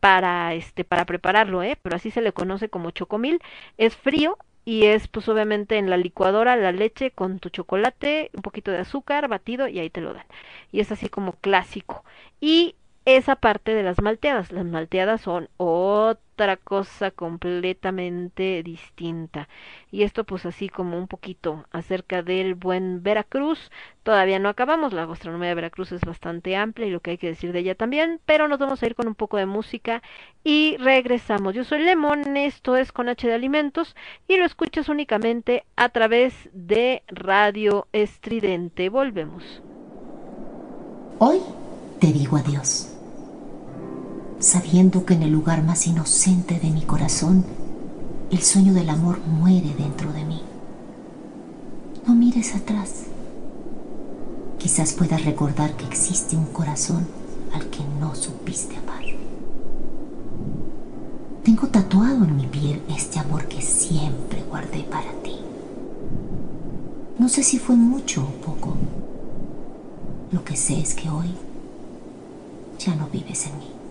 para este para prepararlo, ¿eh? Pero así se le conoce como chocomil. Es frío y es pues obviamente en la licuadora la leche con tu chocolate, un poquito de azúcar batido y ahí te lo dan. Y es así como clásico. Y esa parte de las malteadas. Las malteadas son otra cosa completamente distinta. Y esto pues así como un poquito acerca del buen Veracruz. Todavía no acabamos, la gastronomía de Veracruz es bastante amplia y lo que hay que decir de ella también, pero nos vamos a ir con un poco de música y regresamos. Yo soy Lemon, esto es con H de Alimentos y lo escuchas únicamente a través de Radio Estridente. Volvemos. Hoy te digo adiós, sabiendo que en el lugar más inocente de mi corazón, el sueño del amor muere dentro de mí. No mires atrás. Quizás puedas recordar que existe un corazón al que no supiste amar. Tengo tatuado en mi piel este amor que siempre guardé para ti. No sé si fue mucho o poco. Lo que sé es que hoy ya no vives en mí. ¿Cuál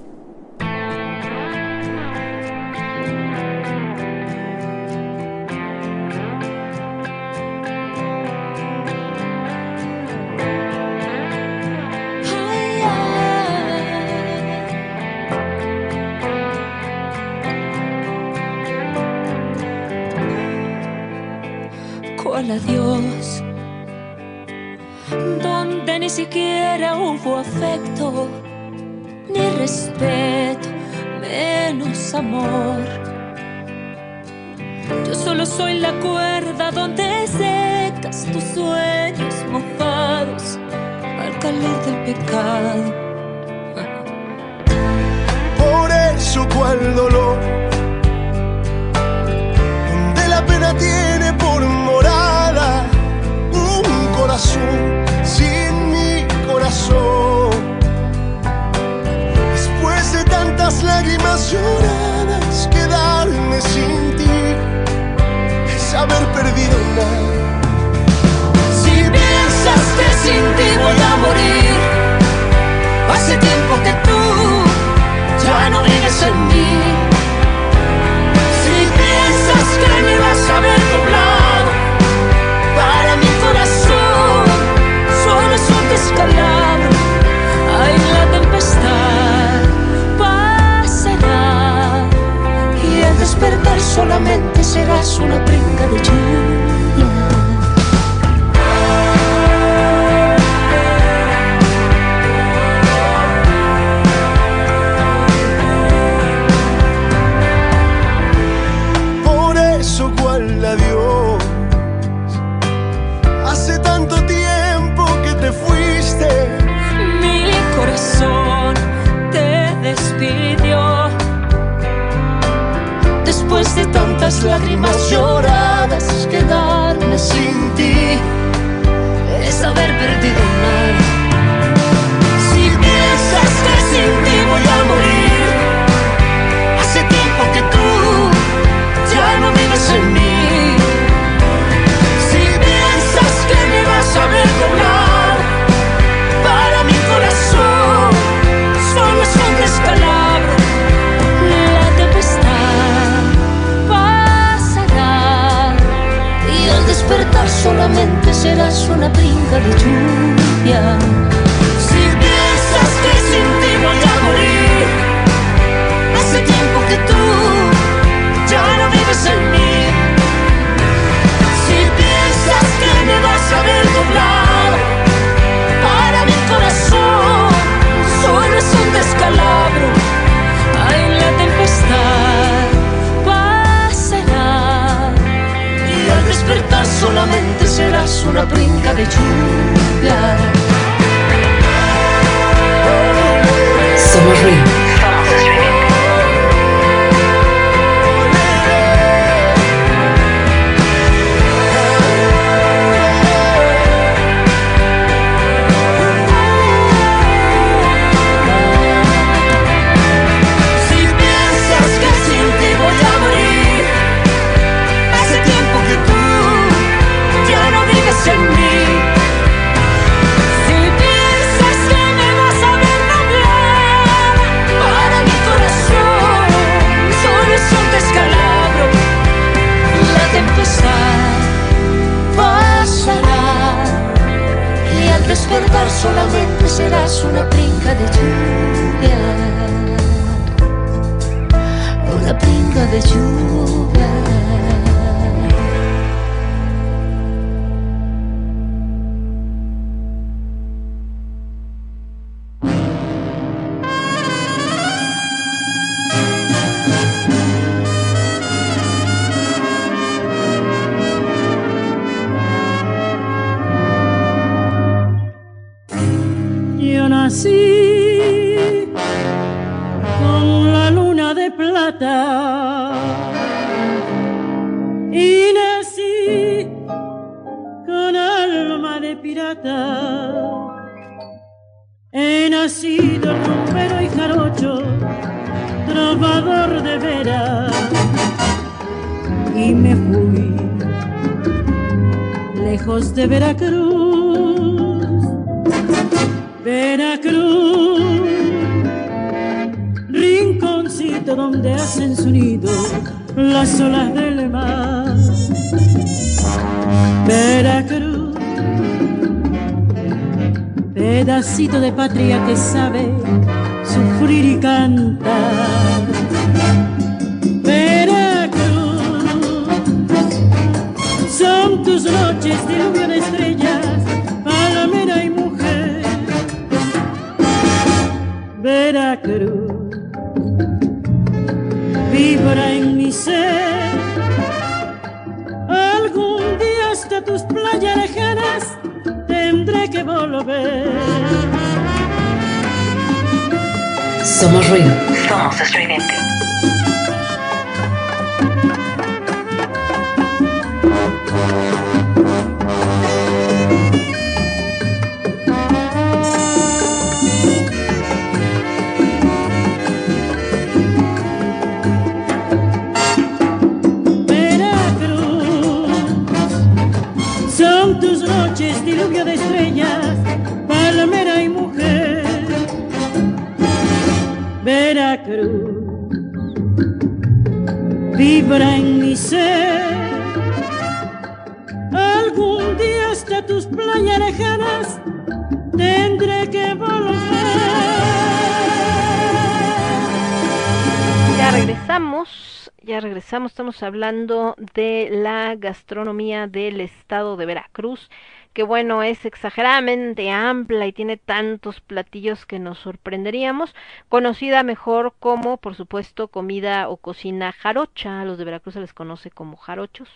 hablando de la gastronomía del estado de Veracruz, que bueno, es exageradamente amplia y tiene tantos platillos que nos sorprenderíamos, conocida mejor como, por supuesto, comida o cocina jarocha, a los de Veracruz se les conoce como jarochos.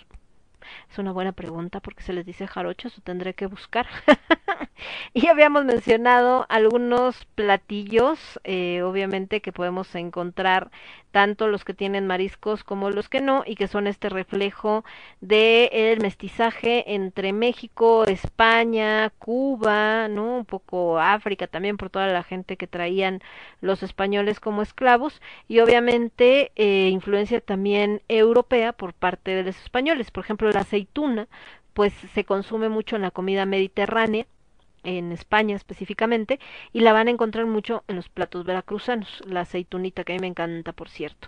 Es una buena pregunta porque se les dice jarochos o tendré que buscar. y habíamos mencionado algunos platillos, eh, obviamente que podemos encontrar tanto los que tienen mariscos como los que no y que son este reflejo del el mestizaje entre México, España, Cuba, no, un poco África también por toda la gente que traían los españoles como esclavos y obviamente eh, influencia también europea por parte de los españoles. Por ejemplo, la aceituna pues se consume mucho en la comida mediterránea en España específicamente, y la van a encontrar mucho en los platos veracruzanos, la aceitunita que a mí me encanta, por cierto.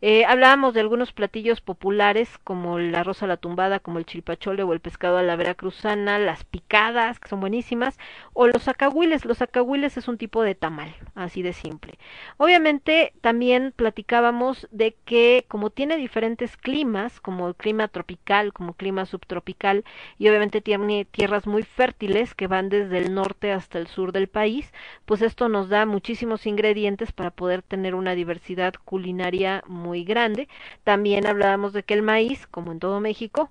Eh, hablábamos de algunos platillos populares como el arroz a la tumbada, como el chilpachole o el pescado a la veracruzana, las picadas, que son buenísimas, o los acahuiles. Los acahuiles es un tipo de tamal, así de simple. Obviamente también platicábamos de que como tiene diferentes climas, como el clima tropical, como clima subtropical, y obviamente tiene tierras muy fértiles que van desde el norte hasta el sur del país, pues esto nos da muchísimos ingredientes para poder tener una diversidad culinaria muy grande. También hablábamos de que el maíz, como en todo México,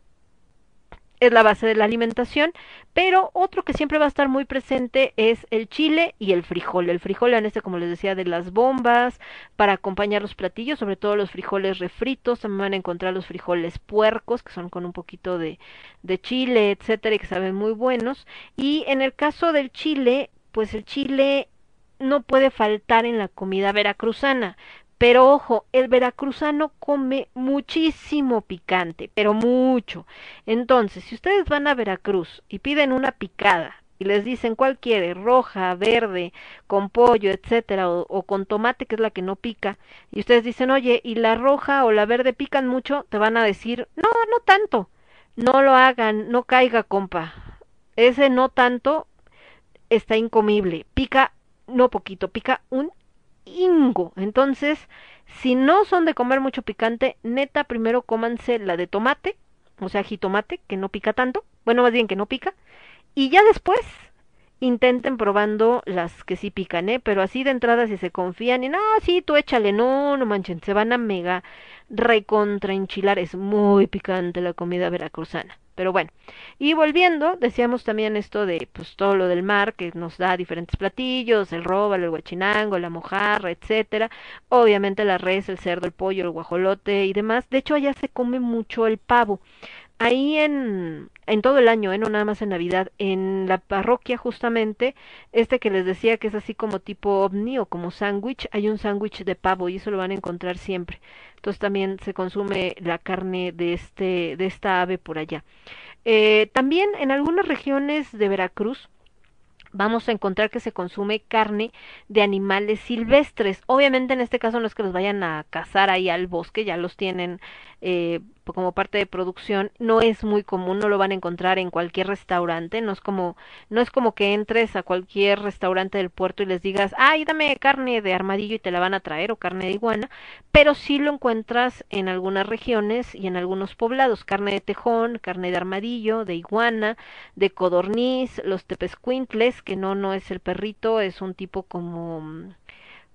es la base de la alimentación, pero otro que siempre va a estar muy presente es el chile y el frijol. El frijol en este, como les decía, de las bombas, para acompañar los platillos, sobre todo los frijoles refritos, también van a encontrar los frijoles puercos, que son con un poquito de, de chile, etcétera, y que saben muy buenos. Y en el caso del chile, pues el chile no puede faltar en la comida veracruzana. Pero ojo, el veracruzano come muchísimo picante, pero mucho. Entonces, si ustedes van a Veracruz y piden una picada y les dicen cuál quiere, roja, verde, con pollo, etcétera, o, o, con tomate, que es la que no pica, y ustedes dicen, oye, ¿y la roja o la verde pican mucho? Te van a decir, no, no tanto. No lo hagan, no caiga, compa. Ese no tanto está incomible, pica no poquito, pica un ingo. Entonces, si no son de comer mucho picante, neta, primero cómanse la de tomate, o sea, jitomate, que no pica tanto, bueno, más bien que no pica, y ya después intenten probando las que sí pican, ¿eh? Pero así de entrada si se confían y no, sí, tú échale, no, no manchen, se van a mega recontra enchilar, es muy picante la comida veracruzana. Pero bueno, y volviendo, decíamos también esto de pues todo lo del mar que nos da diferentes platillos, el róbalo, el guachinango, la mojarra, etcétera. Obviamente la res, el cerdo, el pollo, el guajolote y demás. De hecho, allá se come mucho el pavo ahí en, en todo el año, ¿eh? no nada más en Navidad, en la parroquia justamente, este que les decía que es así como tipo ovni o como sándwich, hay un sándwich de pavo y eso lo van a encontrar siempre. Entonces también se consume la carne de este, de esta ave por allá. Eh, también en algunas regiones de Veracruz, vamos a encontrar que se consume carne de animales silvestres. Obviamente en este caso no es que los vayan a cazar ahí al bosque, ya los tienen eh, como parte de producción no es muy común, no lo van a encontrar en cualquier restaurante, no es como no es como que entres a cualquier restaurante del puerto y les digas, "Ay, dame carne de armadillo" y te la van a traer o carne de iguana, pero sí lo encuentras en algunas regiones y en algunos poblados, carne de tejón, carne de armadillo, de iguana, de codorniz, los tepescuintles, que no no es el perrito, es un tipo como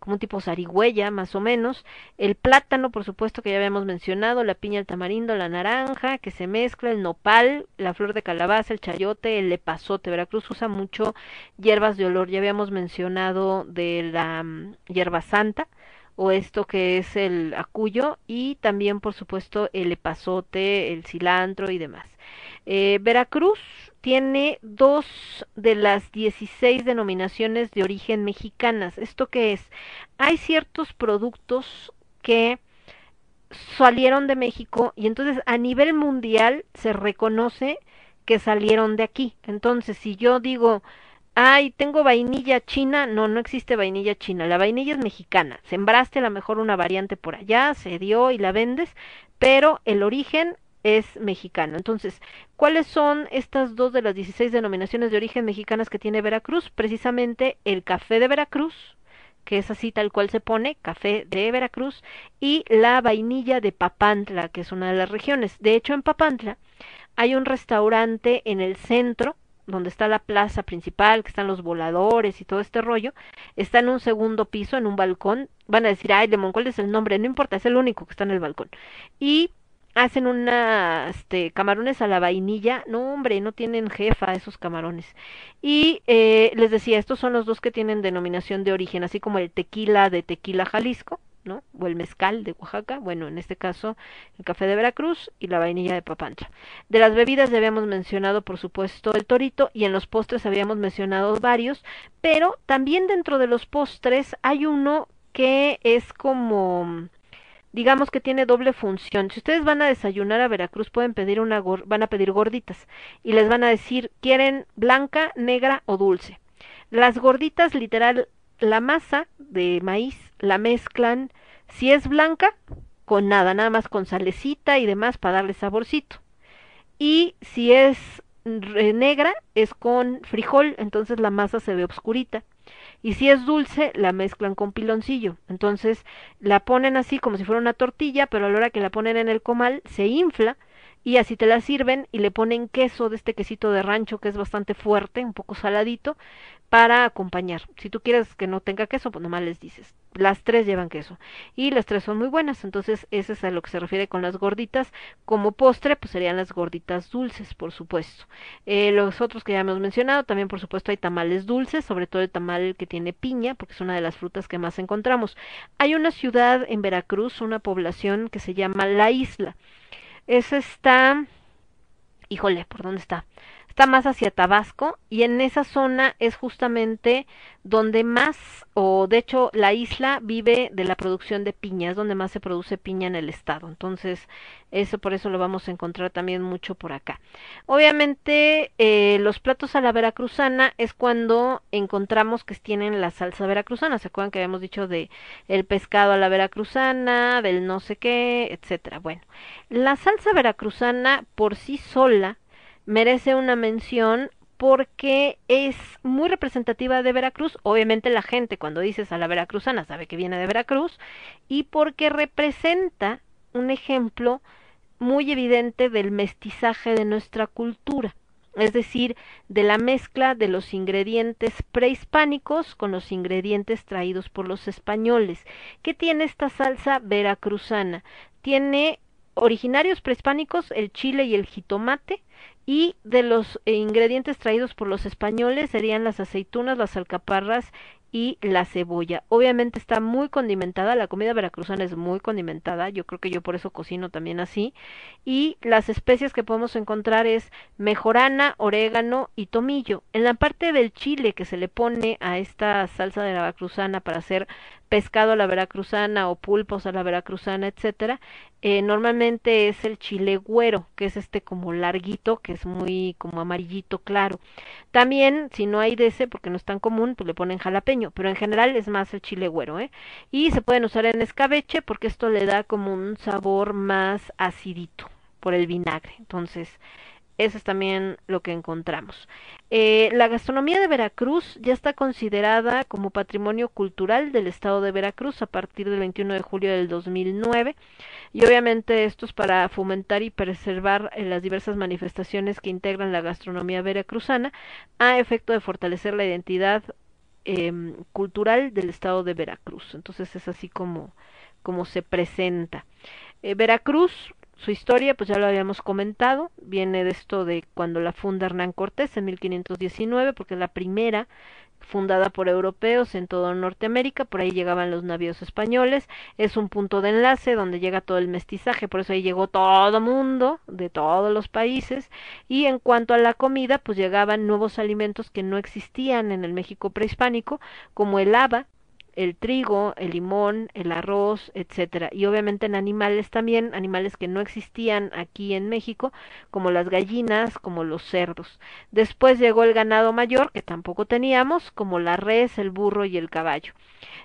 como un tipo zarigüeya más o menos, el plátano por supuesto que ya habíamos mencionado, la piña, el tamarindo, la naranja, que se mezcla, el nopal, la flor de calabaza, el chayote, el epazote, Veracruz usa mucho hierbas de olor, ya habíamos mencionado de la mm, hierba santa, o esto que es el acuyo y también por supuesto el epazote, el cilantro y demás. Eh, Veracruz tiene dos de las 16 denominaciones de origen mexicanas. ¿Esto qué es? Hay ciertos productos que salieron de México y entonces a nivel mundial se reconoce que salieron de aquí. Entonces, si yo digo, ay, tengo vainilla china, no, no existe vainilla china, la vainilla es mexicana. Sembraste a lo mejor una variante por allá, se dio y la vendes, pero el origen es mexicano. Entonces, ¿cuáles son estas dos de las 16 denominaciones de origen mexicanas que tiene Veracruz? Precisamente el café de Veracruz, que es así tal cual se pone, café de Veracruz, y la vainilla de Papantla, que es una de las regiones. De hecho, en Papantla hay un restaurante en el centro, donde está la plaza principal, que están los voladores y todo este rollo, está en un segundo piso, en un balcón. Van a decir, ay, Lemon, ¿cuál es el nombre? No importa, es el único que está en el balcón. Y hacen una este camarones a la vainilla. No hombre no tienen jefa esos camarones. Y eh, les decía estos son los dos que tienen denominación de origen así como el tequila de tequila Jalisco no o el mezcal de Oaxaca bueno en este caso el café de Veracruz y la vainilla de Papantla de las bebidas ya habíamos mencionado por supuesto el torito y en los postres habíamos mencionado varios pero también dentro de los postres hay uno que es como digamos que tiene doble función. Si ustedes van a desayunar a Veracruz, pueden pedir una gor van a pedir gorditas y les van a decir, ¿quieren blanca, negra o dulce? Las gorditas, literal, la masa de maíz la mezclan, si es blanca, con nada, nada más con salecita y demás para darle saborcito. Y si es negra, es con frijol, entonces la masa se ve obscurita y si es dulce la mezclan con piloncillo. Entonces la ponen así como si fuera una tortilla, pero a la hora que la ponen en el comal se infla y así te la sirven y le ponen queso de este quesito de rancho que es bastante fuerte, un poco saladito, para acompañar. Si tú quieres que no tenga queso, pues nomás les dices. Las tres llevan queso y las tres son muy buenas, entonces ese es a lo que se refiere con las gorditas. Como postre, pues serían las gorditas dulces, por supuesto. Eh, los otros que ya hemos mencionado, también por supuesto hay tamales dulces, sobre todo el tamal que tiene piña, porque es una de las frutas que más encontramos. Hay una ciudad en Veracruz, una población que se llama La Isla. Esa está, híjole, ¿por dónde está? Está más hacia Tabasco y en esa zona es justamente donde más, o de hecho la isla vive de la producción de piña, es donde más se produce piña en el estado. Entonces, eso por eso lo vamos a encontrar también mucho por acá. Obviamente, eh, los platos a la veracruzana es cuando encontramos que tienen la salsa veracruzana. ¿Se acuerdan que habíamos dicho de el pescado a la veracruzana, del no sé qué, etcétera? Bueno, la salsa veracruzana por sí sola merece una mención porque es muy representativa de Veracruz. Obviamente la gente cuando dices a la veracruzana sabe que viene de Veracruz y porque representa un ejemplo muy evidente del mestizaje de nuestra cultura es decir, de la mezcla de los ingredientes prehispánicos con los ingredientes traídos por los españoles. ¿Qué tiene esta salsa veracruzana? Tiene originarios prehispánicos, el chile y el jitomate, y de los eh, ingredientes traídos por los españoles serían las aceitunas, las alcaparras y la cebolla. Obviamente está muy condimentada, la comida veracruzana es muy condimentada, yo creo que yo por eso cocino también así. Y las especias que podemos encontrar es mejorana, orégano y tomillo. En la parte del chile que se le pone a esta salsa de la veracruzana para hacer pescado a la veracruzana o pulpos a la veracruzana, etcétera, eh, normalmente es el chile güero, que es este como larguito, que es muy como amarillito claro. También, si no hay de ese, porque no es tan común, pues le ponen jalapeño, pero en general es más el chile güero, ¿eh? Y se pueden usar en escabeche porque esto le da como un sabor más acidito por el vinagre. Entonces, eso es también lo que encontramos. Eh, la gastronomía de Veracruz ya está considerada como patrimonio cultural del estado de Veracruz a partir del 21 de julio del 2009 y obviamente esto es para fomentar y preservar eh, las diversas manifestaciones que integran la gastronomía veracruzana a efecto de fortalecer la identidad eh, cultural del estado de Veracruz. Entonces es así como, como se presenta. Eh, Veracruz su historia, pues ya lo habíamos comentado, viene de esto de cuando la funda Hernán Cortés en 1519, porque es la primera fundada por europeos en todo Norteamérica, por ahí llegaban los navíos españoles, es un punto de enlace donde llega todo el mestizaje, por eso ahí llegó todo mundo de todos los países y en cuanto a la comida, pues llegaban nuevos alimentos que no existían en el México prehispánico, como el haba, el trigo, el limón, el arroz, etcétera. Y obviamente en animales también, animales que no existían aquí en México, como las gallinas, como los cerdos. Después llegó el ganado mayor, que tampoco teníamos, como la res, el burro y el caballo.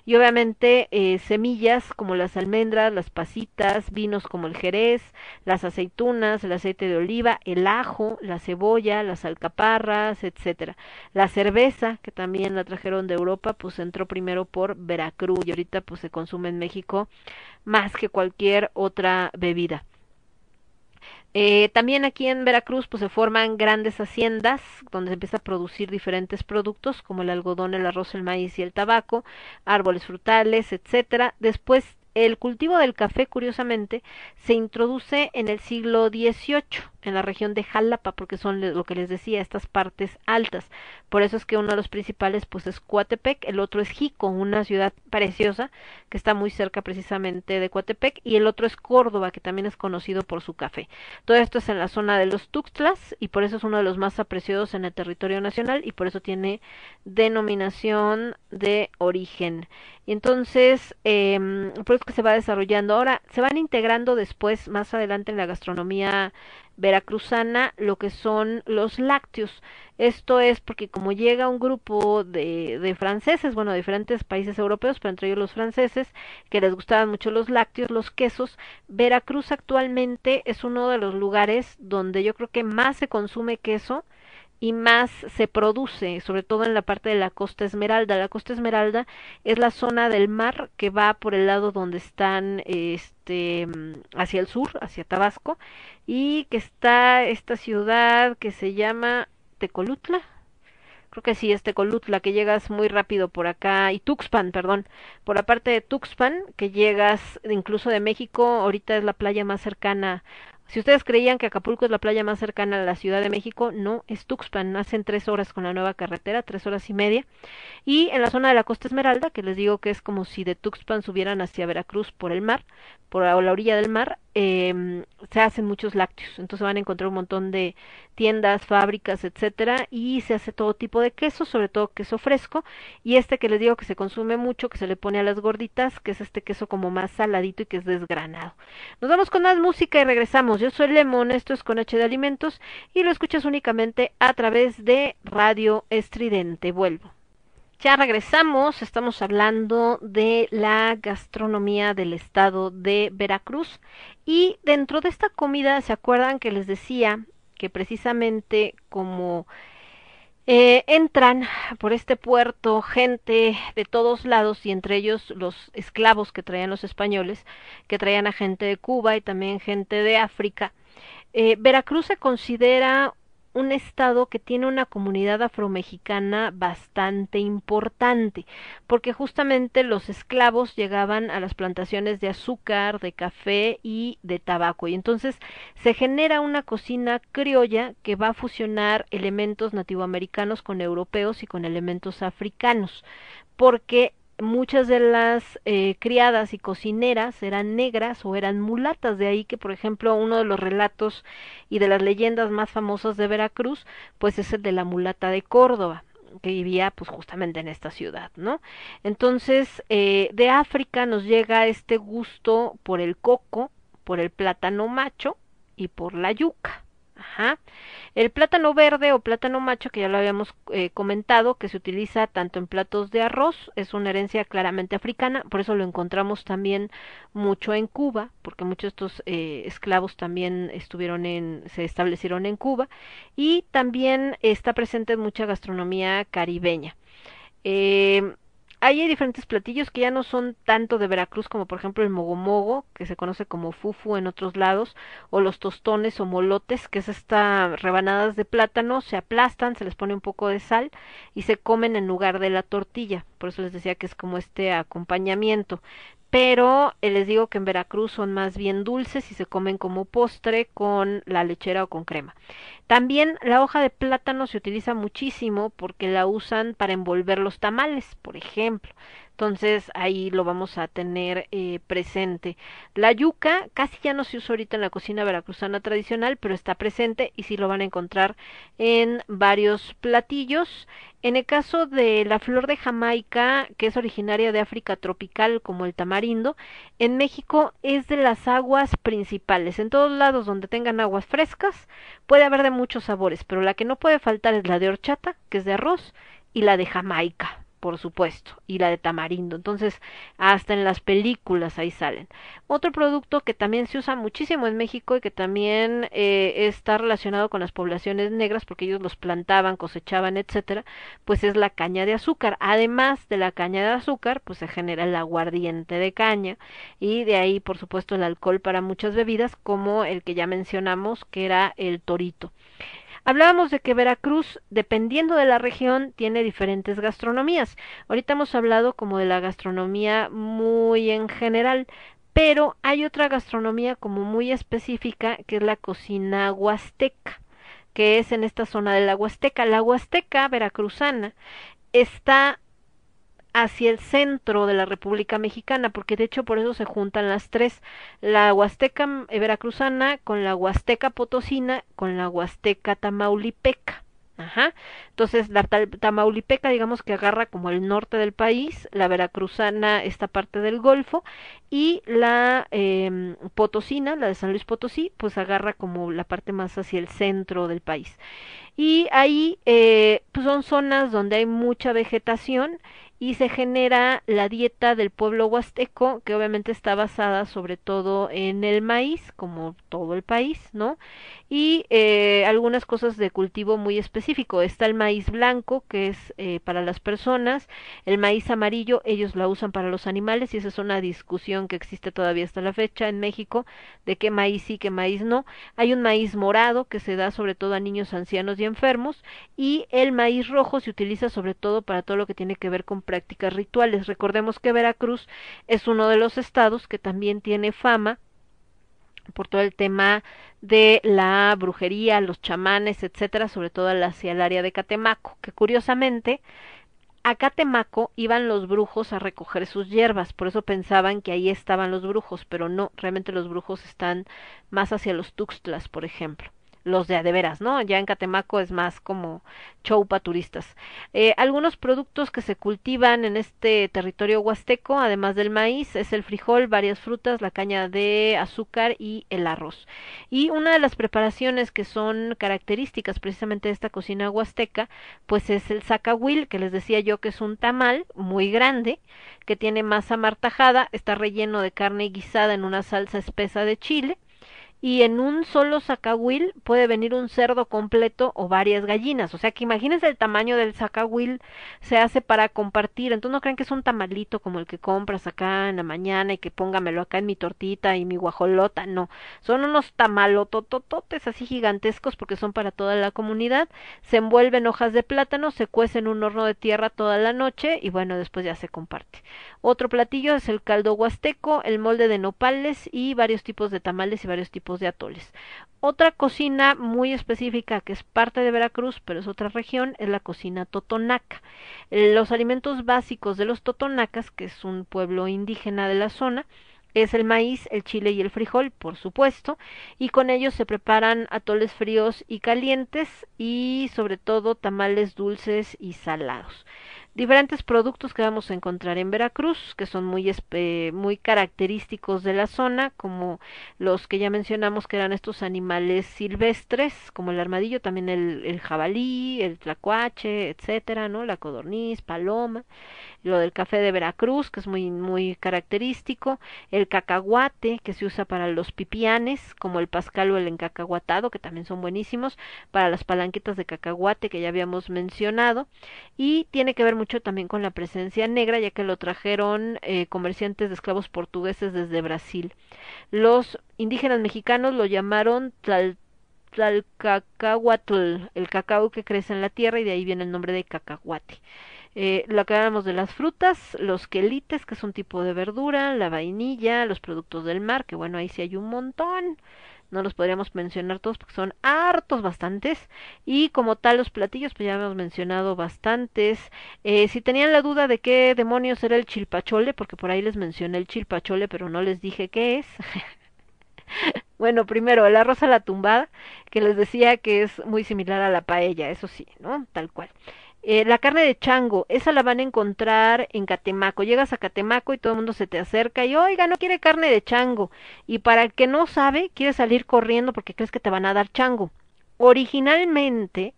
Y obviamente eh, semillas como las almendras, las pasitas, vinos como el jerez, las aceitunas, el aceite de oliva, el ajo, la cebolla, las alcaparras, etcétera. La cerveza, que también la trajeron de Europa, pues entró primero por Veracruz y ahorita pues se consume en México más que cualquier otra bebida. Eh, también aquí en Veracruz pues se forman grandes haciendas donde se empieza a producir diferentes productos como el algodón, el arroz, el maíz y el tabaco, árboles frutales, etcétera. Después el cultivo del café, curiosamente, se introduce en el siglo XVIII en la región de Jalapa, porque son lo que les decía, estas partes altas. Por eso es que uno de los principales pues es Coatepec, el otro es Jico, una ciudad preciosa que está muy cerca precisamente de Coatepec, y el otro es Córdoba, que también es conocido por su café. Todo esto es en la zona de los Tuxtlas y por eso es uno de los más apreciados en el territorio nacional y por eso tiene denominación de origen. Y entonces, eh, por eso que se va desarrollando. Ahora, se van integrando después, más adelante en la gastronomía veracruzana, lo que son los lácteos. Esto es porque como llega un grupo de, de franceses, bueno, de diferentes países europeos, pero entre ellos los franceses, que les gustaban mucho los lácteos, los quesos, Veracruz actualmente es uno de los lugares donde yo creo que más se consume queso y más se produce, sobre todo en la parte de la costa Esmeralda. La costa Esmeralda es la zona del mar que va por el lado donde están este hacia el sur, hacia Tabasco y que está esta ciudad que se llama Tecolutla. Creo que sí, es Tecolutla, que llegas muy rápido por acá, y Tuxpan, perdón, por la parte de Tuxpan, que llegas incluso de México, ahorita es la playa más cercana si ustedes creían que Acapulco es la playa más cercana a la Ciudad de México, no, es Tuxpan, hacen tres horas con la nueva carretera, tres horas y media. Y en la zona de la Costa Esmeralda, que les digo que es como si de Tuxpan subieran hacia Veracruz por el mar, por la, la orilla del mar, eh, se hacen muchos lácteos. Entonces van a encontrar un montón de tiendas, fábricas, etcétera, y se hace todo tipo de queso, sobre todo queso fresco. Y este que les digo que se consume mucho, que se le pone a las gorditas, que es este queso como más saladito y que es desgranado. Nos vamos con más música y regresamos. Yo soy Lemon, esto es con H de Alimentos, y lo escuchas únicamente a través de Radio Estridente. Vuelvo. Ya regresamos, estamos hablando de la gastronomía del estado de Veracruz y dentro de esta comida, ¿se acuerdan que les decía que precisamente como Eh, entran por este puerto gente de todos lados y entre ellos los esclavos que traían los españoles, que traían a gente de Cuba y también gente de África. Eh, Veracruz se considera un estado que tiene una comunidad afromexicana bastante importante, porque justamente los esclavos llegaban a las plantaciones de azúcar, de café y de tabaco, y entonces se genera una cocina criolla que va a fusionar elementos nativoamericanos con europeos y con elementos africanos, porque muchas de las eh, criadas y cocineras eran negras o eran mulatas, de ahí que por ejemplo uno de los relatos y de las leyendas más famosas de Veracruz, pues es el de la mulata de Córdoba que vivía pues justamente en esta ciudad, ¿no? Entonces, eh, de África nos llega este gusto por el coco, por el plátano macho y por la yuca. Ajá. El plátano verde o plátano macho, que ya lo habíamos eh, comentado, que se utiliza tanto en platos de arroz, es una herencia claramente africana, por eso lo encontramos también mucho en Cuba, porque muchos de estos eh, esclavos también estuvieron en, se establecieron en Cuba, y también está presente en mucha gastronomía caribeña. Eh, hay diferentes platillos que ya no son tanto de Veracruz como por ejemplo el mogomogo, que se conoce como fufu en otros lados, o los tostones o molotes, que es esta rebanadas de plátano, se aplastan, se les pone un poco de sal y se comen en lugar de la tortilla. Por eso les decía que es como este acompañamiento. Pero eh, les digo que en Veracruz son más bien dulces y se comen como postre con la lechera o con crema. También la hoja de plátano se utiliza muchísimo porque la usan para envolver los tamales, por ejemplo. Entonces ahí lo vamos a tener eh, presente. La yuca casi ya no se usa ahorita en la cocina veracruzana tradicional, pero está presente y sí lo van a encontrar en varios platillos. En el caso de la flor de Jamaica, que es originaria de África tropical como el tamarindo, en México es de las aguas principales. En todos lados donde tengan aguas frescas puede haber de muchos sabores, pero la que no puede faltar es la de horchata, que es de arroz, y la de Jamaica, por supuesto, y la de tamarindo. Entonces, hasta en las películas ahí salen. Otro producto que también se usa muchísimo en México y que también eh, está relacionado con las poblaciones negras, porque ellos los plantaban, cosechaban, etcétera, pues es la caña de azúcar. Además de la caña de azúcar, pues se genera el aguardiente de caña y de ahí, por supuesto, el alcohol para muchas bebidas, como el que ya mencionamos, que era el torito. Hablábamos de que Veracruz, dependiendo de la región, tiene diferentes gastronomías. Ahorita hemos hablado como de la gastronomía muy en general, pero hay otra gastronomía como muy específica que es la cocina huasteca, que es en esta zona de la Huasteca. La Huasteca veracruzana está hacia el centro de la República Mexicana, porque de hecho por eso se juntan las tres, la Huasteca eh, veracruzana con la Huasteca potosina con la Huasteca tamaulipeca. Ajá. Entonces, la Tamaulipeca, digamos que agarra como el norte del país, la veracruzana esta parte del Golfo, y la eh, potosina, la de San Luis Potosí, pues agarra como la parte más hacia el centro del país. Y ahí eh, pues son zonas donde hay mucha vegetación y se genera la dieta del pueblo huasteco, que obviamente está basada sobre todo en el maíz, como todo el país, ¿no? Y eh, algunas cosas de cultivo muy específico. Está el maíz blanco, que es eh, para las personas, el maíz amarillo, ellos la usan para los animales, y esa es una discusión que existe todavía hasta la fecha en México, de qué maíz sí, qué maíz no. Hay un maíz morado que se da sobre todo a niños ancianos y enfermos, y el maíz rojo se utiliza sobre todo para todo lo que tiene que ver con prácticas rituales. Recordemos que Veracruz es uno de los estados que también tiene fama por todo el tema de la brujería, los chamanes, etcétera, sobre todo hacia el área de Catemaco, que curiosamente a Catemaco iban los brujos a recoger sus hierbas, por eso pensaban que ahí estaban los brujos, pero no, realmente los brujos están más hacia los Tuxtlas, por ejemplo los de a de veras, ¿no? Ya en Catemaco es más como show para turistas. Eh, algunos productos que se cultivan en este territorio huasteco, además del maíz, es el frijol, varias frutas, la caña de azúcar y el arroz. Y una de las preparaciones que son características precisamente de esta cocina huasteca, pues es el zacahuil, que les decía yo que es un tamal muy grande, que tiene masa martajada, está relleno de carne guisada en una salsa espesa de chile, y en un solo zacahuil puede venir un cerdo completo o varias gallinas. O sea que imagínense el tamaño del zacahuil se hace para compartir. Entonces no crean que es un tamalito como el que compras acá en la mañana y que póngamelo acá en mi tortita y mi guajolota. No, son unos tamalototototes así gigantescos porque son para toda la comunidad. Se envuelven hojas de plátano, se cuece en un horno de tierra toda la noche y bueno, después ya se comparte. Otro platillo es el caldo huasteco, el molde de nopales y varios tipos de tamales y varios tipos de atoles. Otra cocina muy específica que es parte de Veracruz, pero es otra región, es la cocina totonaca. Los alimentos básicos de los totonacas, que es un pueblo indígena de la zona, es el maíz, el chile y el frijol, por supuesto, y con ellos se preparan atoles fríos y calientes y sobre todo tamales dulces y salados diferentes productos que vamos a encontrar en Veracruz, que son muy, muy característicos de la zona, como los que ya mencionamos que eran estos animales silvestres, como el armadillo, también el, el jabalí, el tlacuache, etcétera, ¿no? La codorniz, paloma, lo del café de Veracruz, que es muy, muy característico, el cacahuate, que se usa para los pipianes, como el pascal o el encacahuatado, que también son buenísimos, para las palanquetas de cacahuate que ya habíamos mencionado, y tiene que ver mucho también con la presencia negra, ya que lo trajeron eh, comerciantes de esclavos portugueses desde Brasil. Los indígenas mexicanos lo llamaron tlal, tlalcacahuatl, el cacao que crece en la tierra, y de ahí viene el nombre de cacahuate. Eh, lo que hablamos de las frutas, los quelites, que es un tipo de verdura, la vainilla, los productos del mar, que bueno, ahí sí hay un montón. No los podríamos mencionar todos porque son hartos bastantes. Y como tal los platillos pues ya hemos mencionado bastantes. Eh, si tenían la duda de qué demonios era el chilpachole porque por ahí les mencioné el chilpachole pero no les dije qué es. Bueno primero el arroz a la tumbada que les decía que es muy similar a la paella eso sí no tal cual eh, la carne de chango, esa la van a encontrar en Catemaco. Llegas a Catemaco y todo el mundo se te acerca y, oiga, no quiere carne de chango. Y para el que no sabe, quiere salir corriendo porque crees que te van a dar chango. Originalmente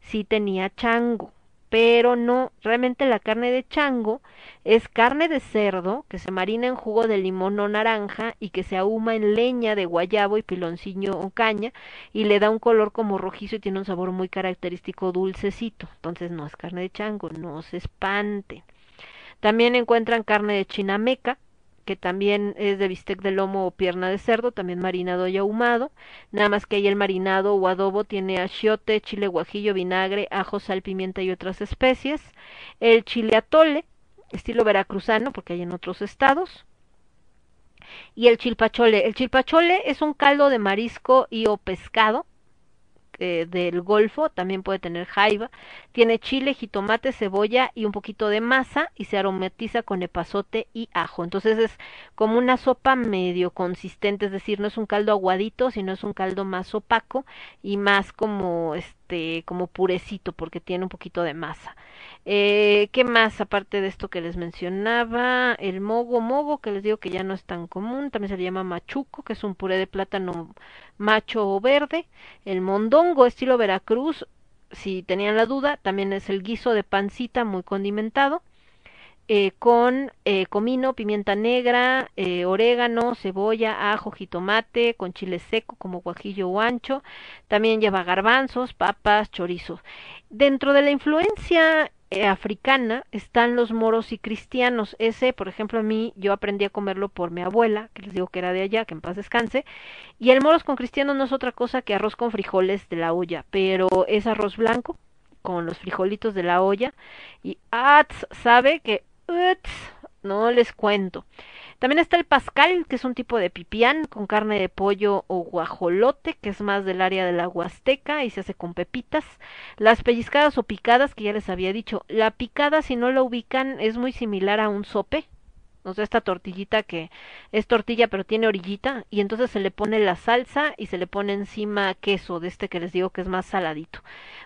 sí tenía chango pero no, realmente la carne de chango es carne de cerdo que se marina en jugo de limón o naranja y que se ahuma en leña de guayabo y piloncillo o caña y le da un color como rojizo y tiene un sabor muy característico dulcecito. Entonces no es carne de chango, no se espante. También encuentran carne de chinameca, que también es de bistec de lomo o pierna de cerdo, también marinado y ahumado, nada más que ahí el marinado o adobo tiene achiote, chile guajillo, vinagre, ajo, sal, pimienta y otras especies, el chile atole, estilo veracruzano, porque hay en otros estados, y el chilpachole. El chilpachole es un caldo de marisco y o pescado, eh, del Golfo, también puede tener jaiba, tiene chile, jitomate, cebolla y un poquito de masa y se aromatiza con epazote y ajo. Entonces es como una sopa medio consistente, es decir, no es un caldo aguadito, sino es un caldo más opaco y más como este como purecito porque tiene un poquito de masa. Eh, ¿Qué más aparte de esto que les mencionaba? El mogo, mogo que les digo que ya no es tan común, también se le llama machuco, que es un puré de plátano macho o verde. El mondongo estilo Veracruz, si tenían la duda, también es el guiso de pancita muy condimentado. Eh, con eh, comino, pimienta negra, eh, orégano, cebolla, ajo, jitomate, con chile seco como guajillo o ancho. También lleva garbanzos, papas, chorizo. Dentro de la influencia eh, africana están los moros y cristianos. Ese, por ejemplo, a mí yo aprendí a comerlo por mi abuela, que les digo que era de allá, que en paz descanse. Y el moros con cristianos no es otra cosa que arroz con frijoles de la olla, pero es arroz blanco con los frijolitos de la olla. Y ats, sabe que uts, no les cuento. También está el pascal, que es un tipo de pipián con carne de pollo o guajolote, que es más del área de la huasteca y se hace con pepitas. Las pellizcadas o picadas, que ya les había dicho. La picada, si no la ubican, es muy similar a un sope, o sea, esta tortillita que es tortilla pero tiene orillita y entonces se le pone la salsa y se le pone encima queso de este que les digo que es más saladito.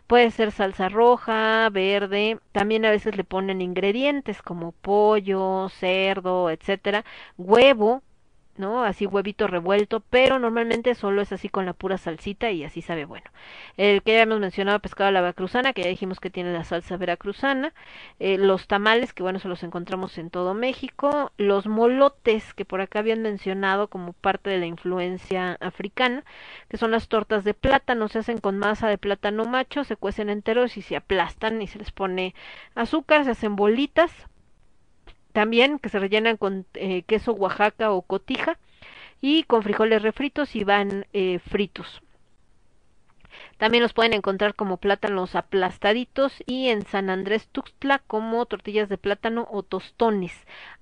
Puede ser salsa roja, verde, también a veces le ponen ingredientes como pollo, cerdo, etcétera, huevo, ¿no? Así huevito revuelto, pero normalmente solo es así con la pura salsita y así sabe bueno. El que ya hemos mencionado, pescado a la veracruzana, que ya dijimos que tiene la salsa veracruzana, eh, los tamales, que bueno, se los encontramos en todo México, los molotes, que por acá habían mencionado como parte de la influencia africana, que son las tortas de plátano, se hacen con masa de plátano macho, se cuecen enteros y se aplastan y se les pone azúcar, se hacen bolitas, también que se rellenan con eh, queso Oaxaca o cotija y con frijoles refritos y van eh, fritos. También los pueden encontrar como plátanos aplastaditos y en San Andrés Tuxtla como tortillas de plátano o tostones.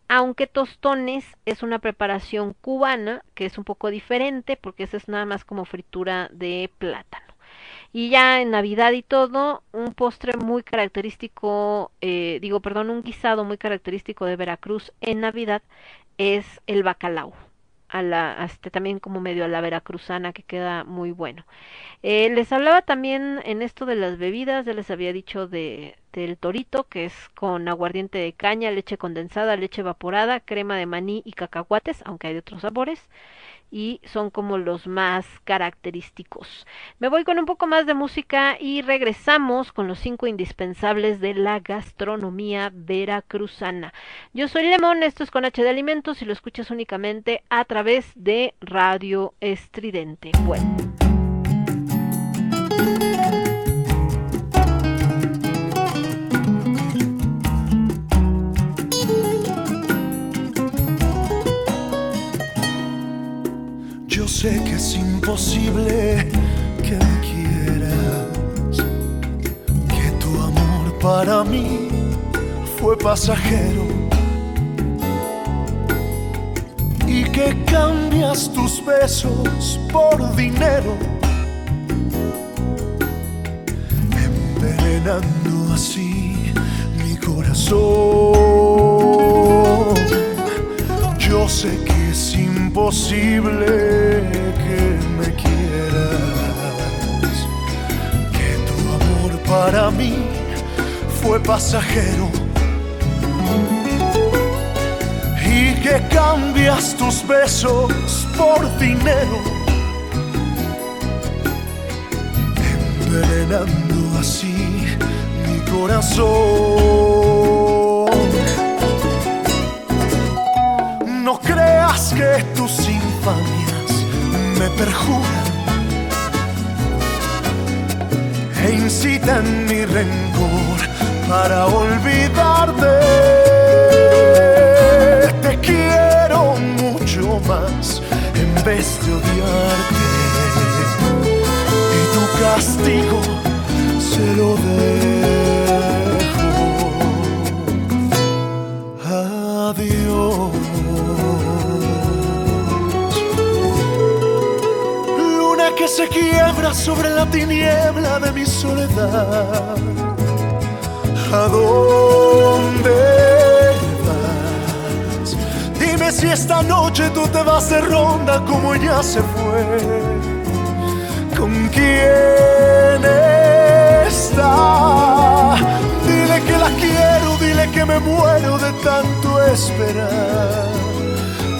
Aunque tostones es una preparación cubana que es un poco diferente porque esa es nada más como fritura de plátano. Y ya en Navidad y todo, un postre muy característico, eh, digo, perdón, un guisado muy característico de Veracruz en Navidad es el bacalao. A la, este, también como medio a la veracruzana que queda muy bueno. Eh, les hablaba también en esto de las bebidas, ya les había dicho de, del torito, que es con aguardiente de caña, leche condensada, leche evaporada, crema de maní y cacahuates, aunque hay de otros sabores y son como los más característicos. Me voy con un poco más de música y regresamos con los cinco indispensables de la gastronomía veracruzana. Yo soy Lemón, esto es con H de Alimentos y lo escuchas únicamente a través de Radio Estridente. Bueno. Sé que es imposible que me quieras, que tu amor para mí fue pasajero y que cambias tus besos por dinero, envenenando así mi corazón. Yo sé que es imposible que me quieras, que tu amor para mí fue pasajero. Y que cambias tus besos por dinero, envenenando así mi corazón. No creas que tus infamias me perjuran e incitan mi rencor para olvidarte. Te quiero mucho más en vez de odiarte y tu castigo se lo dejo. Adiós. Se quiebra sobre la tiniebla de mi soledad. ¿A dónde vas? Dime si esta noche tú te vas de ronda como ella se fue. ¿Con quién está? Dile que la quiero, dile que me muero de tanto esperar.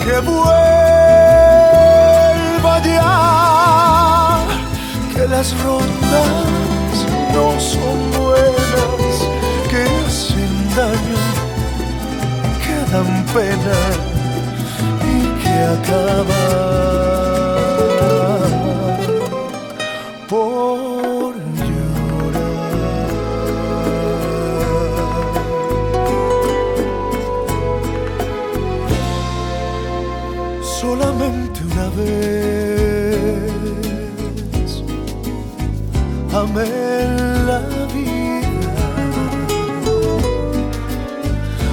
Que vuelva ya, las rondas no son buenas, que hacen daño, que dan pena y que acaban amé la vida.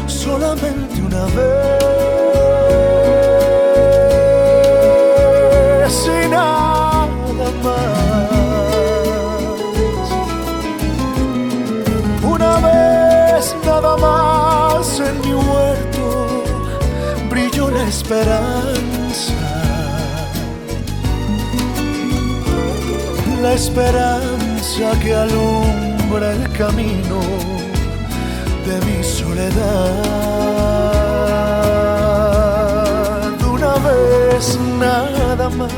Solamente una vez y nada más. Una vez nada más en mi huerto brilló la esperanza. La esperanza que alumbra el camino de mi soledad. Una vez nada más.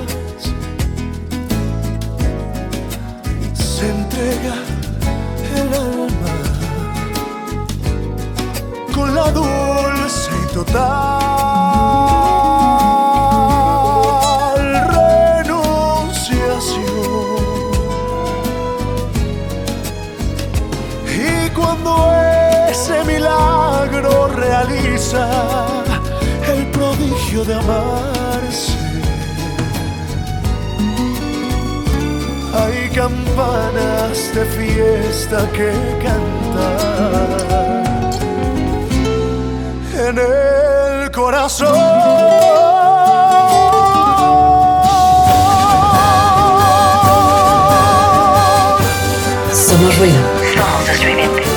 Se entrega el alma con la dulce y total realiza el prodigio de amarse, hay campanas de fiesta que cantan en el corazón. Somos ruido. Somos estridente. Mirando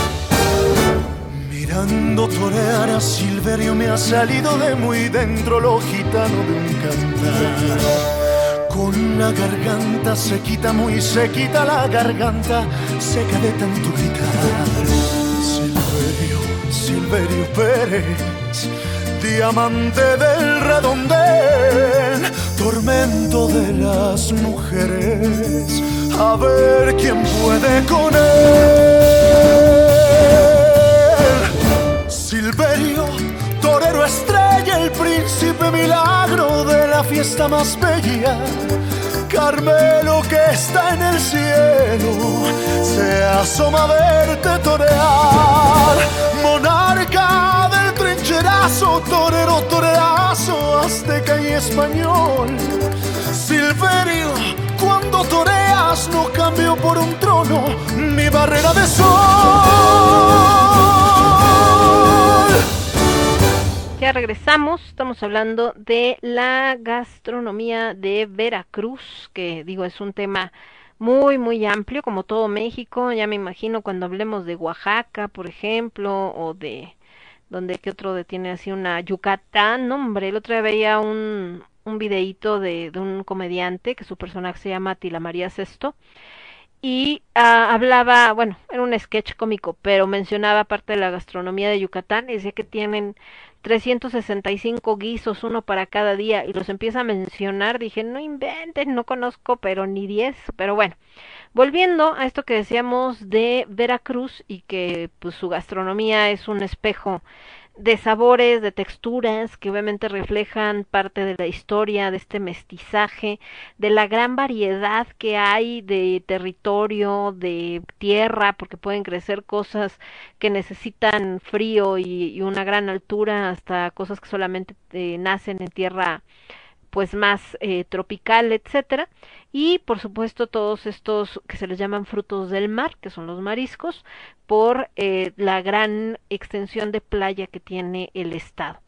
Silverio me ha salido de muy dentro lo gitano de un cantar. Con la garganta se quita muy se quita la garganta seca de tanto gritar. Silverio, Silverio Pérez, diamante del redondel, tormento de las mujeres, a ver quién puede con él. El príncipe milagro de la fiesta más bella. Carmelo que está en el cielo se asoma a verte torear. Monarca del trincherazo, torero, toreazo, azteca y español. Silverio, cuando toreas no cambio por un trono mi barrera de sol. Ya regresamos, estamos hablando de la gastronomía de Veracruz, que digo es un tema muy muy amplio como todo México, ya me imagino cuando hablemos de Oaxaca, por ejemplo, o de donde que otro de- tiene así una Yucatán, no, hombre, el otro día veía un un videíto de, de un comediante que su personaje se llama Tila María Sesto y ah, hablaba, bueno, era un sketch cómico, pero mencionaba parte de la gastronomía de Yucatán y decía que tienen 365 guisos, uno para cada día, y los empieza a mencionar, dije, no inventen, no conozco, pero ni 10, pero bueno, volviendo a esto que decíamos de Veracruz y que pues su gastronomía es un espejo de sabores, de texturas que obviamente reflejan parte de la historia de este mestizaje, de la gran variedad que hay de territorio, de tierra, porque pueden crecer cosas que necesitan frío y, una gran altura, hasta cosas que solamente eh, nacen en tierra pues más eh, tropical, etcétera, y por supuesto todos estos que se les llaman frutos del mar, que son los mariscos, por eh, la gran extensión de playa que tiene el estado.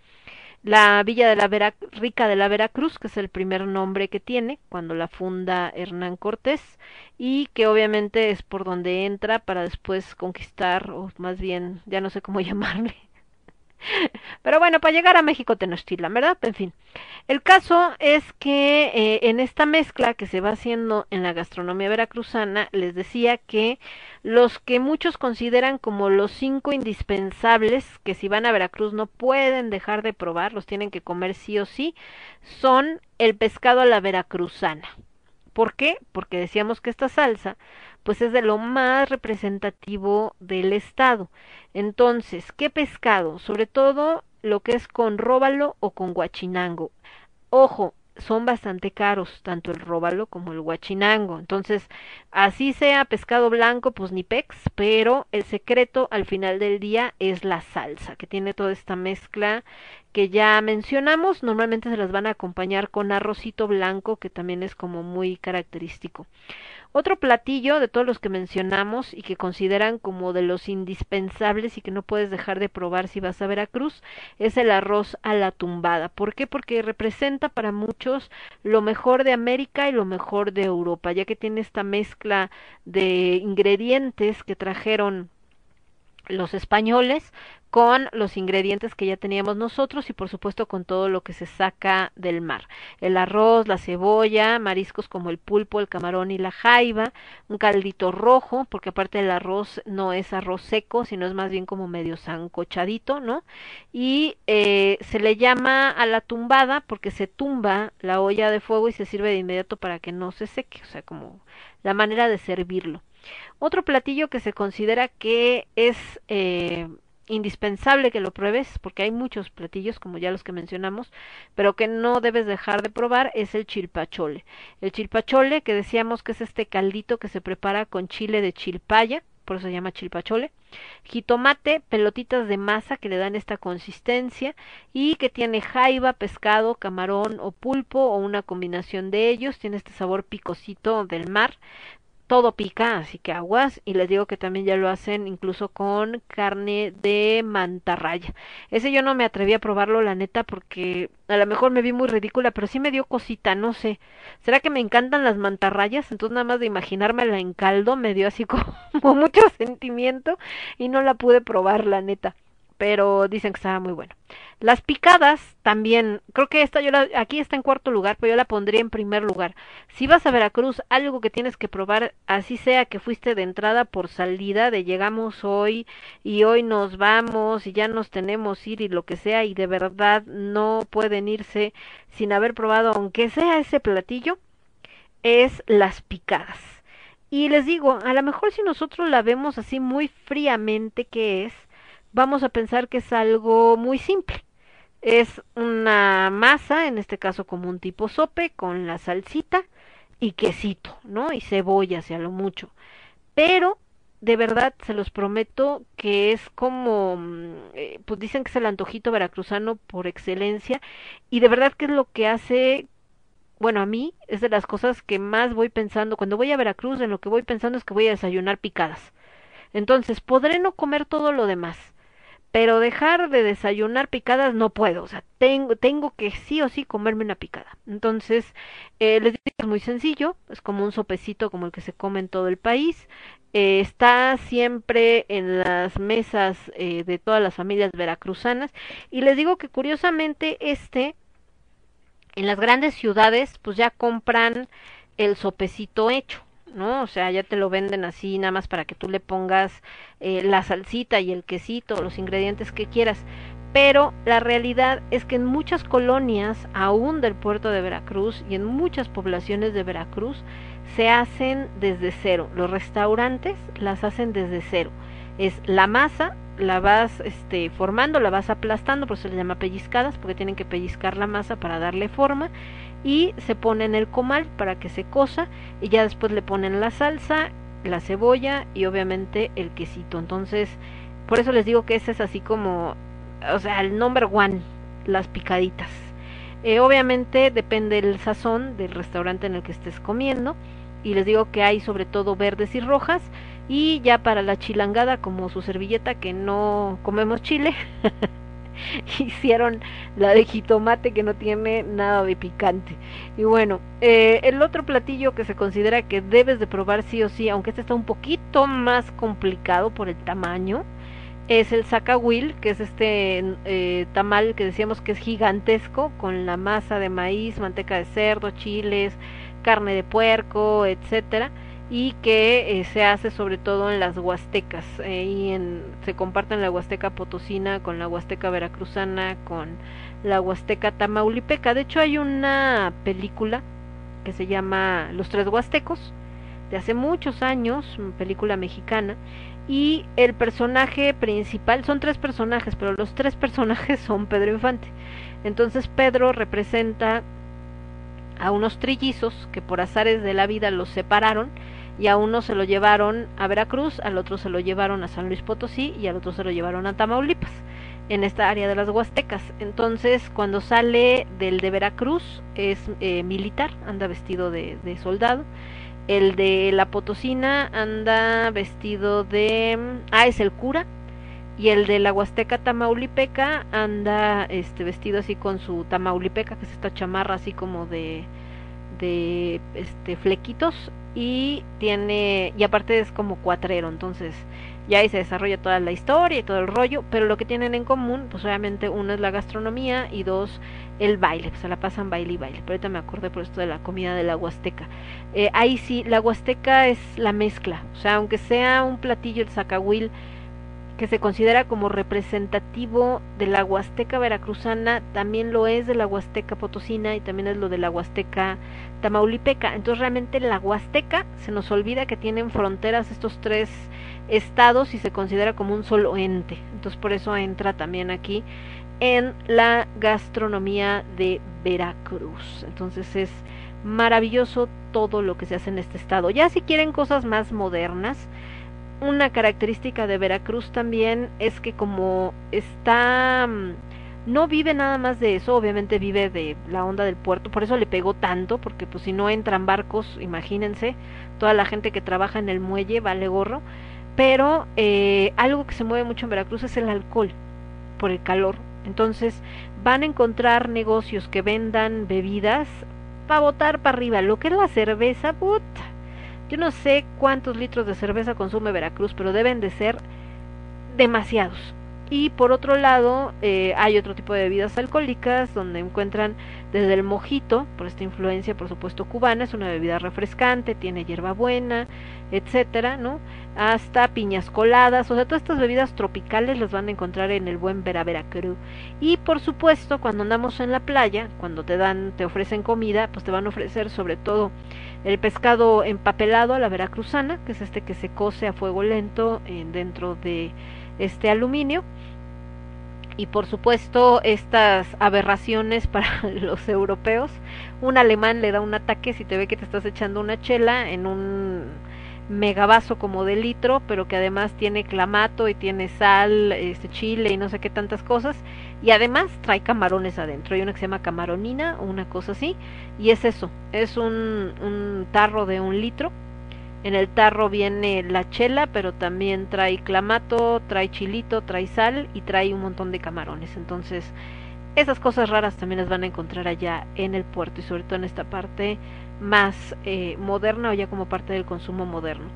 La villa de la Vera, Rica de la Veracruz, que es el primer nombre que tiene cuando la funda Hernán Cortés y que obviamente es por donde entra para después conquistar, o más bien, ya no sé cómo llamarle, pero bueno, para llegar a México Tenochtitlan, ¿verdad? En fin. El caso es que eh, en esta mezcla que se va haciendo en la gastronomía veracruzana, les decía que los que muchos consideran como los cinco indispensables, que si van a Veracruz no pueden dejar de probar, los tienen que comer sí o sí, son el pescado a la veracruzana. ¿Por qué? Porque decíamos que esta salsa pues es de lo más representativo del estado. Entonces, ¿qué pescado? Sobre todo lo que es con róbalo o con guachinango. Ojo, son bastante caros, tanto el róbalo como el guachinango. Entonces, así sea pescado blanco, pues ni pex, pero el secreto al final del día es la salsa, que tiene toda esta mezcla que ya mencionamos. Normalmente se las van a acompañar con arrocito blanco, que también es como muy característico. Otro platillo de todos los que mencionamos y que consideran como de los indispensables y que no puedes dejar de probar si vas a Veracruz es el arroz a la tumbada. ¿Por qué? Porque representa para muchos lo mejor de América y lo mejor de Europa, ya que tiene esta mezcla de ingredientes que trajeron los españoles con los ingredientes que ya teníamos nosotros y por supuesto con todo lo que se saca del mar. El arroz, la cebolla, mariscos como el pulpo, el camarón y la jaiba, un caldito rojo, porque aparte el arroz no es arroz seco, sino es más bien como medio zancochadito, ¿no? Y eh, se le llama a la tumbada porque se tumba la olla de fuego y se sirve de inmediato para que no se seque, o sea, como la manera de servirlo. Otro platillo que se considera que es eh, indispensable que lo pruebes, porque hay muchos platillos, como ya los que mencionamos, pero que no debes dejar de probar, es el chilpachole. El chilpachole, que decíamos que es este caldito que se prepara con chile de chilpaya, por eso se llama chilpachole, jitomate, pelotitas de masa que le dan esta consistencia y que tiene jaiba, pescado, camarón o pulpo o una combinación de ellos, tiene este sabor picosito del mar, todo pica, así que aguas. Y les digo que también ya lo hacen incluso con carne de mantarraya. Ese yo no me atreví a probarlo, la neta, porque a lo mejor me vi muy ridícula, pero sí me dio cosita, no sé. ¿Será que me encantan las mantarrayas? Entonces nada más de imaginármela en caldo me dio así como mucho sentimiento y no la pude probar, la neta pero dicen que estaba muy bueno. Las picadas también, creo que esta yo la, aquí está en cuarto lugar, pero yo la pondría en primer lugar. Si vas a Veracruz, algo que tienes que probar, así sea que fuiste de entrada por salida, de llegamos hoy y hoy nos vamos y ya nos tenemos ir y lo que sea y de verdad no pueden irse sin haber probado aunque sea ese platillo, es las picadas. Y les digo, a lo mejor si nosotros la vemos así muy fríamente que es, vamos a pensar que es algo muy simple. Es una masa, en este caso como un tipo sope, con la salsita y quesito, ¿no? Y cebolla, hacia lo mucho. Pero, de verdad, se los prometo que es como, eh, pues dicen que es el antojito veracruzano por excelencia. Y de verdad que es lo que hace bueno, a mí es de las cosas que más voy pensando. Cuando voy a Veracruz, en lo que voy pensando es que voy a desayunar picadas. Entonces, podré no comer todo lo demás, pero dejar de desayunar picadas no puedo, o sea, tengo, tengo que sí o sí comerme una picada. Entonces, eh, les digo, es muy sencillo, es como un sopecito como el que se come en todo el país, eh, está siempre en las mesas eh, de todas las familias veracruzanas, y les digo que curiosamente este, en las grandes ciudades, pues ya compran el sopecito hecho. ¿No? O sea, ya te lo venden así nada más para que tú le pongas eh, la salsita y el quesito, los ingredientes que quieras. Pero la realidad es que en muchas colonias, aún del puerto de Veracruz y en muchas poblaciones de Veracruz, se hacen desde cero. Los restaurantes las hacen desde cero. Es la masa, la vas este, formando, la vas aplastando, por eso se le llama pellizcadas, porque tienen que pellizcar la masa para darle forma y se pone en el comal para que se cosa y ya después le ponen la salsa, la cebolla y obviamente el quesito. Entonces, por eso les digo que ese es así como, o sea, el number one, las picaditas. Eh, obviamente depende el sazón del restaurante en el que estés comiendo y les digo que hay sobre todo verdes y rojas y ya para la chilangada como su servilleta que no comemos chile hicieron la de jitomate que no tiene nada de picante. Y bueno, eh, el otro platillo que se considera que debes de probar sí o sí, aunque este está un poquito más complicado por el tamaño, es el zacahuil, que es este eh, tamal que decíamos que es gigantesco, con la masa de maíz, manteca de cerdo, chiles, carne de puerco, etcétera y que eh, se hace sobre todo en las huastecas eh, y en, se comparten la huasteca potosina con la huasteca veracruzana con la huasteca tamaulipeca. De hecho hay una película que se llama Los Tres Huastecos de hace muchos años película mexicana y el personaje principal son tres personajes pero los tres personajes son Pedro Infante. Entonces Pedro representa a unos trillizos que por azares de la vida los separaron y a uno se lo llevaron a Veracruz, al otro se lo llevaron a San Luis Potosí y al otro se lo llevaron a Tamaulipas, en esta área de las Huastecas. Entonces, cuando sale del de Veracruz es eh, militar, anda vestido de, de soldado. El de la Potosina anda vestido de... Ah, es el cura. Y el de la Huasteca Tamaulipeca anda este vestido así con su Tamaulipeca, que es esta chamarra así como de de este flequitos y tiene y aparte es como cuatrero entonces y ahí se desarrolla toda la historia y todo el rollo, pero lo que tienen en común, pues obviamente uno es la gastronomía y dos el baile, pues se la pasan baile y baile. Pero ahorita me acordé por esto de la comida de la Huasteca. Eh, ahí sí, la Huasteca es la mezcla, o sea, aunque sea un platillo el zacahuil que se considera como representativo de la Huasteca veracruzana, también lo es de la Huasteca potosina y también es lo de la Huasteca tamaulipeca. Entonces realmente la Huasteca se nos olvida que tienen fronteras estos tres estados y se considera como un solo ente. Entonces por eso entra también aquí en la gastronomía de Veracruz. Entonces es maravilloso todo lo que se hace en este estado. Ya si quieren cosas más modernas, una característica de Veracruz también es que como está mm, no vive nada más de eso, obviamente vive de la onda del puerto, por eso le pegó tanto, porque pues si no entran barcos, imagínense, toda la gente que trabaja en el muelle vale gorro, pero eh, algo que se mueve mucho en Veracruz es el alcohol, por el calor, entonces van a encontrar negocios que vendan bebidas para botar para arriba, lo que es la cerveza, puta, yo no sé cuántos litros de cerveza consume Veracruz, pero deben de ser demasiados. Y por otro lado, eh, hay otro tipo de bebidas alcohólicas donde encuentran desde el mojito, por esta influencia por supuesto cubana, es una bebida refrescante, tiene hierbabuena, etcétera, ¿no? Hasta piñas coladas, o sea, todas estas bebidas tropicales las van a encontrar en el buen Vera Veracruz. Y por supuesto, cuando andamos en la playa, cuando te dan, te ofrecen comida, pues te van a ofrecer sobre todo el pescado empapelado a la veracruzana, que es este que se cose a fuego lento en, dentro de este aluminio. Y por supuesto estas aberraciones para los europeos. Un alemán le da un ataque si te ve que te estás echando una chela en un megavaso como de litro, pero que además tiene clamato y tiene sal, este chile y no sé qué tantas cosas, y además trae camarones adentro. Hay una que se llama camaronina o una cosa así, y es eso, es un, un tarro de un litro. En el tarro viene la chela, pero también trae clamato, trae chilito, trae sal y trae un montón de camarones. Entonces, esas cosas raras también las van a encontrar allá en el puerto y sobre todo en esta parte más eh, moderna o ya como parte del consumo moderno.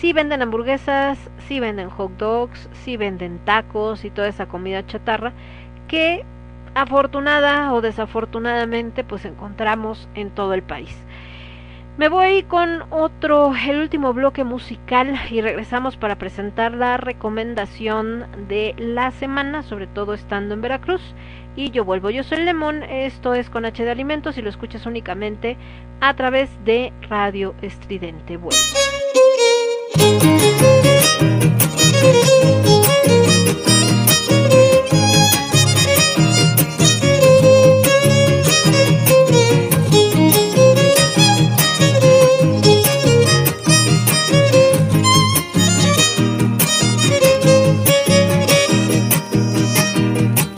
Sí venden hamburguesas, sí venden hot dogs, sí venden tacos y toda esa comida chatarra que afortunada o desafortunadamente pues encontramos en todo el país. Me voy con otro, el último bloque musical y regresamos para presentar la recomendación de la semana, sobre todo estando en Veracruz. Y yo vuelvo, yo soy Lemón, esto es con H de Alimentos y lo escuchas únicamente a través de Radio Estridente. Bueno.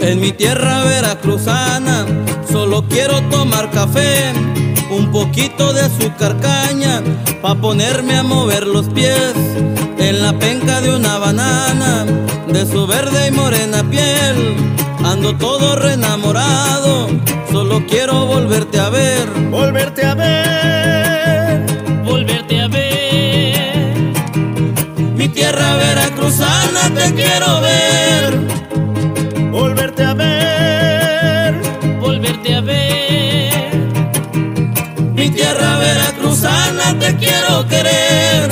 En mi tierra veracruzana solo quiero tomar café, un poquito de azúcar caña, pa' ponerme a mover los pies en la penca de una banana, de su verde y morena piel. Ando todo reenamorado, solo quiero volverte a ver, volverte a ver, volverte a ver. Mi tierra veracruzana te quiero ver veracruzana te quiero querer.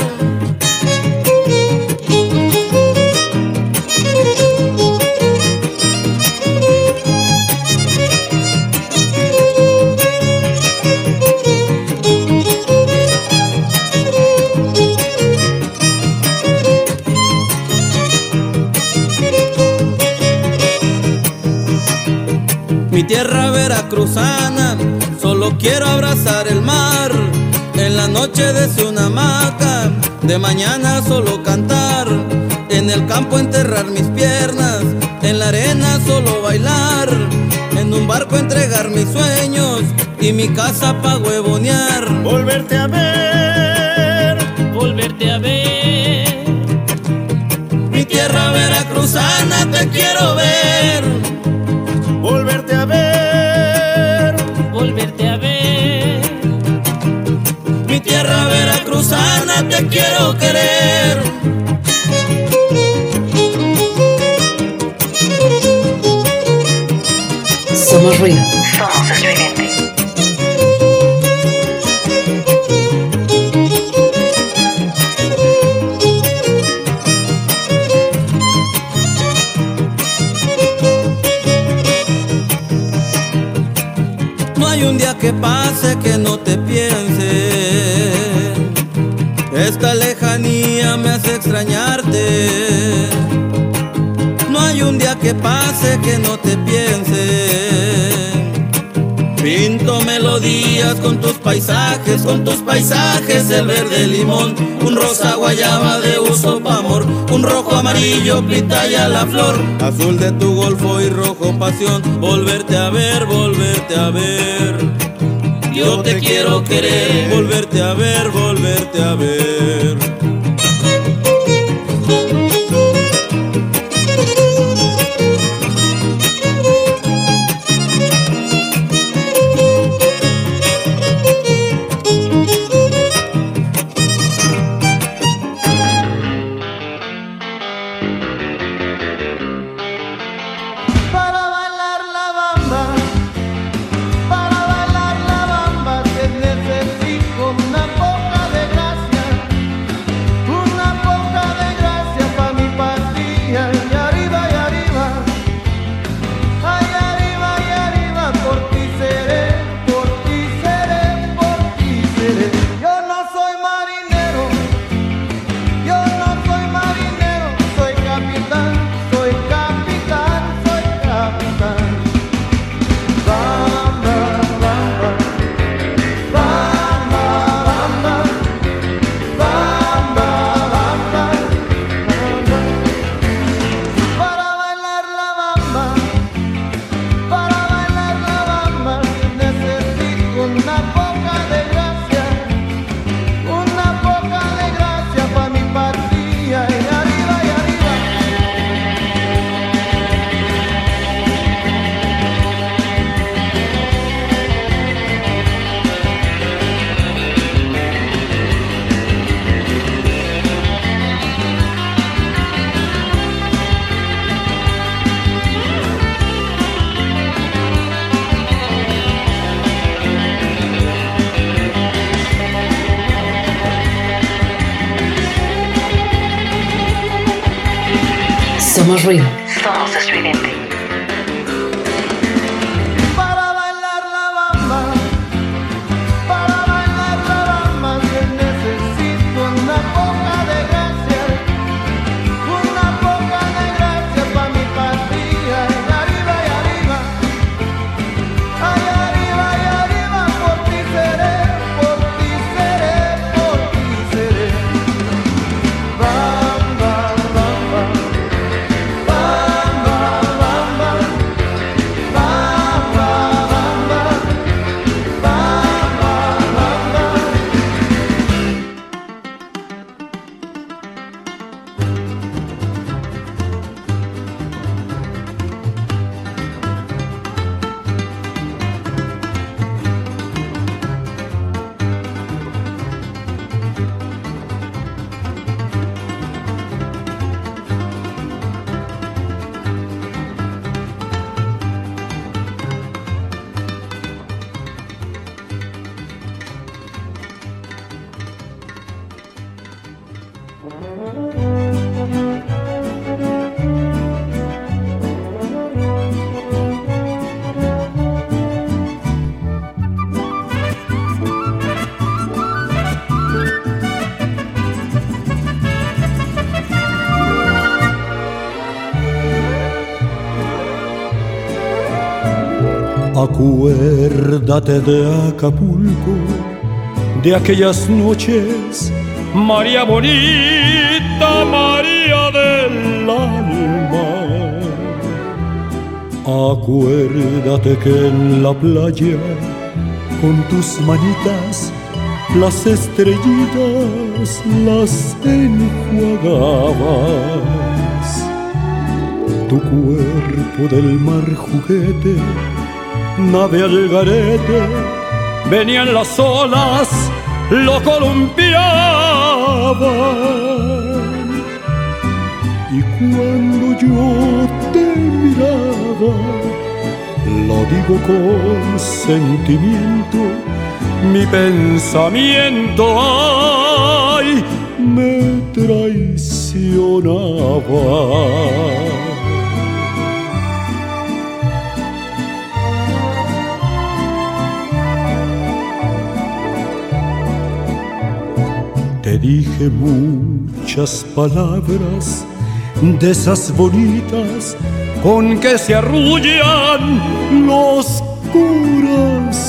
Mi tierra veracruzana, solo quiero abrazar el mar. La noche desde una hamaca, de mañana solo cantar. En el campo enterrar mis piernas, en la arena solo bailar. En un barco entregar mis sueños y mi casa pa' huevonear. volverte a que no te piense. Pinto melodías con tus paisajes, con tus paisajes, el verde limón, un rosa guayaba de uso pa' amor, un rojo amarillo pitaya la flor, azul de tu golfo y rojo pasión, volverte a ver, volverte a ver. Yo te quiero querer, volverte a ver, volverte a ver. Acuérdate de Acapulco, de aquellas noches, María bonita, María del alma. Acuérdate que en la playa, con tus manitas, las estrellitas las enjuagabas. Tu cuerpo del mar juguete nave al garete, venían las olas, lo columpiaban. Y cuando yo te miraba, lo digo con sentimiento, mi pensamiento ay, me traicionaba. Dije muchas palabras de esas bonitas con que se arrullan los corazones,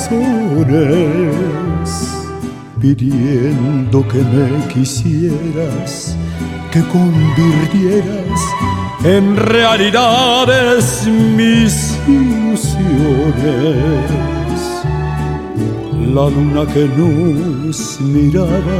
pidiendo que me quisieras, que convirtieras en realidades mis ilusiones. La luna que nos miraba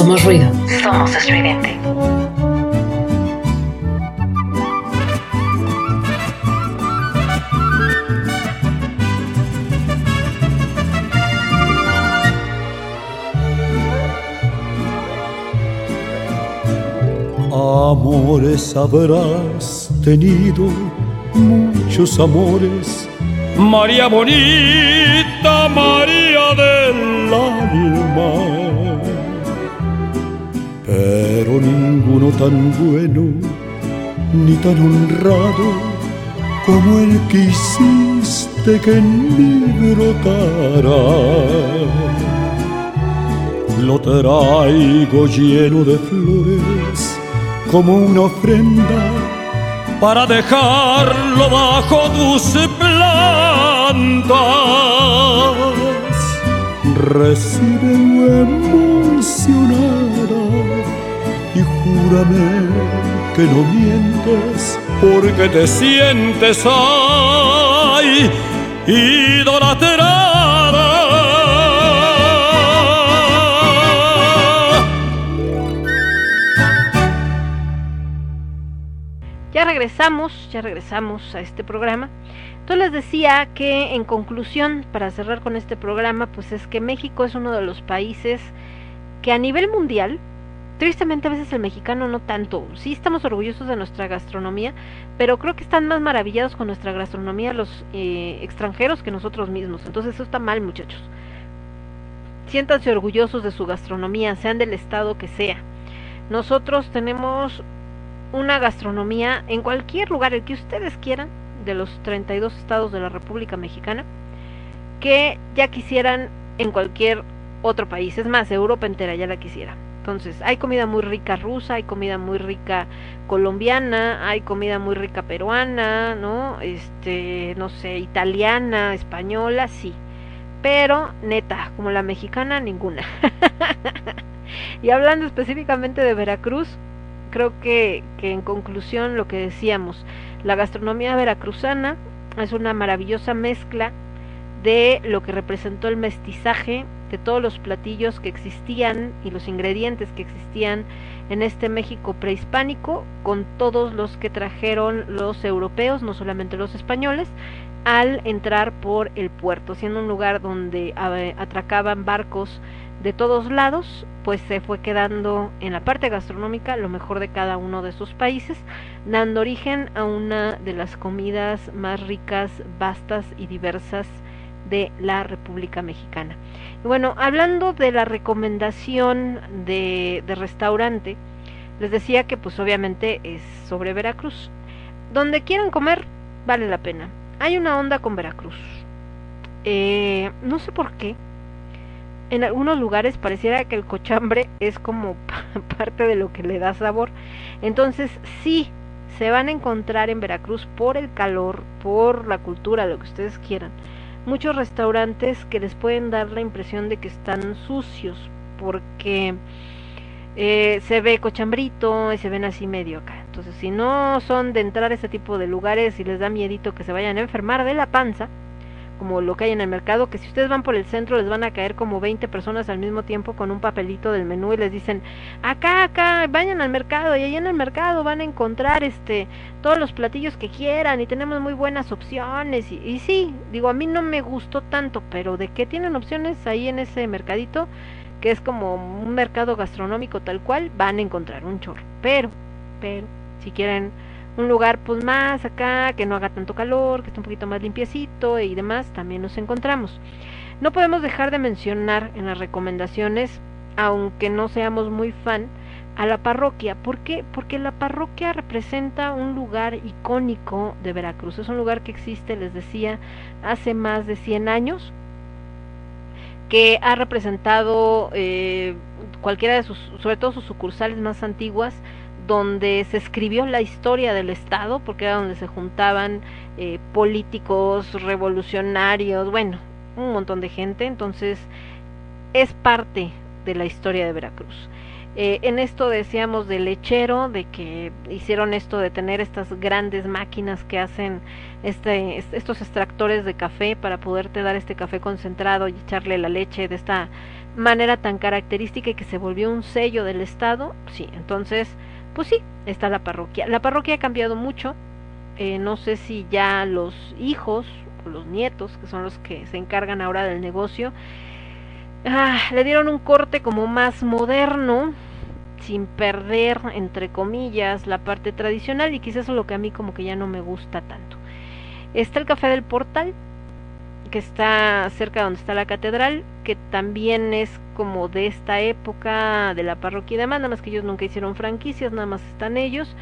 Somos ruido. Somos estridente. Amores habrás tenido, muchos amores, María bonita, María del alma pero ninguno tan bueno ni tan honrado como el que hiciste que en mí brotara. Lo traigo lleno de flores como una ofrenda para dejarlo bajo tus plantas. Recibe emocionada y júrame que no mientes porque te sientes ay idolatrada. Ya regresamos, ya regresamos a este programa. Entonces les decía que en conclusión, para cerrar con este programa, pues es que México es uno de los países que a nivel mundial, tristemente a veces el mexicano no tanto, sí estamos orgullosos de nuestra gastronomía, pero creo que están más maravillados con nuestra gastronomía los eh, extranjeros que nosotros mismos. Entonces eso está mal muchachos. Siéntanse orgullosos de su gastronomía, sean del estado que sea. Nosotros tenemos una gastronomía en cualquier lugar, el que ustedes quieran, de los 32 estados de la República Mexicana, que ya quisieran en cualquier otro país. Es más, Europa entera ya la quisiera. Entonces, hay comida muy rica rusa, hay comida muy rica colombiana, hay comida muy rica peruana, ¿no? Este, no sé, italiana, española, sí. Pero, neta, como la mexicana, ninguna. y hablando específicamente de Veracruz, creo que, que en conclusión lo que decíamos, la gastronomía veracruzana es una maravillosa mezcla de lo que representó el mestizaje de todos los platillos que existían y los ingredientes que existían en este México prehispánico con todos los que trajeron los europeos, no solamente los españoles, al entrar por el puerto, siendo un lugar donde atracaban barcos de todos lados, pues se fue quedando en la parte gastronómica lo mejor de cada uno de sus países, dando origen a una de las comidas más ricas, vastas y diversas de la República Mexicana. Y bueno, hablando de la recomendación de, restaurante, les decía que pues obviamente es sobre Veracruz. Donde quieran comer, vale la pena. Hay una onda con Veracruz. Eh, no sé por qué. En algunos lugares pareciera que el cochambre es como parte de lo que le da sabor. Entonces sí, se van a encontrar en Veracruz por el calor, por la cultura, lo que ustedes quieran. Muchos restaurantes que les pueden dar la impresión de que están sucios porque eh, se ve cochambrito y se ven así medio acá. Entonces, si no son de entrar a ese tipo de lugares y les da miedito que se vayan a enfermar de la panza, como lo que hay en el mercado, que si ustedes van por el centro les van a caer como 20 personas al mismo tiempo con un papelito del menú y les dicen, acá, acá, vayan al mercado y ahí en el mercado van a encontrar este todos los platillos que quieran y tenemos muy buenas opciones y, y sí, digo, a mí no me gustó tanto, pero de que tienen opciones ahí en ese mercadito, que es como un mercado gastronómico tal cual, van a encontrar un chorro, pero, pero, si quieren un lugar pues más acá, que no haga tanto calor, que esté un poquito más limpiecito y demás, también nos encontramos. No podemos dejar de mencionar en las recomendaciones, aunque no seamos muy fan, a la parroquia. ¿Por qué? Porque la parroquia representa un lugar icónico de Veracruz. Es un lugar que existe, les decía, hace más de 100 años, que ha representado eh, cualquiera de sus, sobre todo sus sucursales más antiguas, donde se escribió la historia del Estado, porque era donde se juntaban eh, políticos, revolucionarios, bueno, un montón de gente, entonces es parte de la historia de Veracruz. Eh, en esto decíamos del lechero, de que hicieron esto de tener estas grandes máquinas que hacen este, estos extractores de café para poderte dar este café concentrado y echarle la leche de esta manera tan característica y que se volvió un sello del Estado. Sí, entonces pues sí, está la parroquia. La parroquia ha cambiado mucho. Eh, no sé si ya los hijos o los nietos, que son los que se encargan ahora del negocio, ah, le dieron un corte como más moderno, sin perder, entre comillas, la parte tradicional y quizás eso es lo que a mí como que ya no me gusta tanto. Está el Café del Portal, que está cerca donde está la catedral, que también es como de esta época de la parroquia y demás, nada más que ellos nunca hicieron franquicias, nada más están ellos,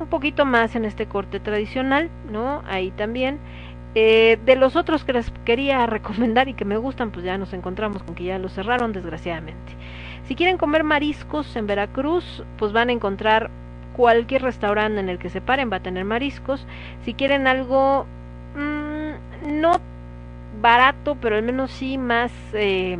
un poquito más en este corte tradicional, ¿no? Ahí también. Eh, de los otros que les quería recomendar y que me gustan, pues ya nos encontramos con que ya los cerraron, desgraciadamente. Si quieren comer mariscos en Veracruz, pues van a encontrar cualquier restaurante en el que se paren, va a tener mariscos. Si quieren algo mmm, no barato, pero al menos sí más eh,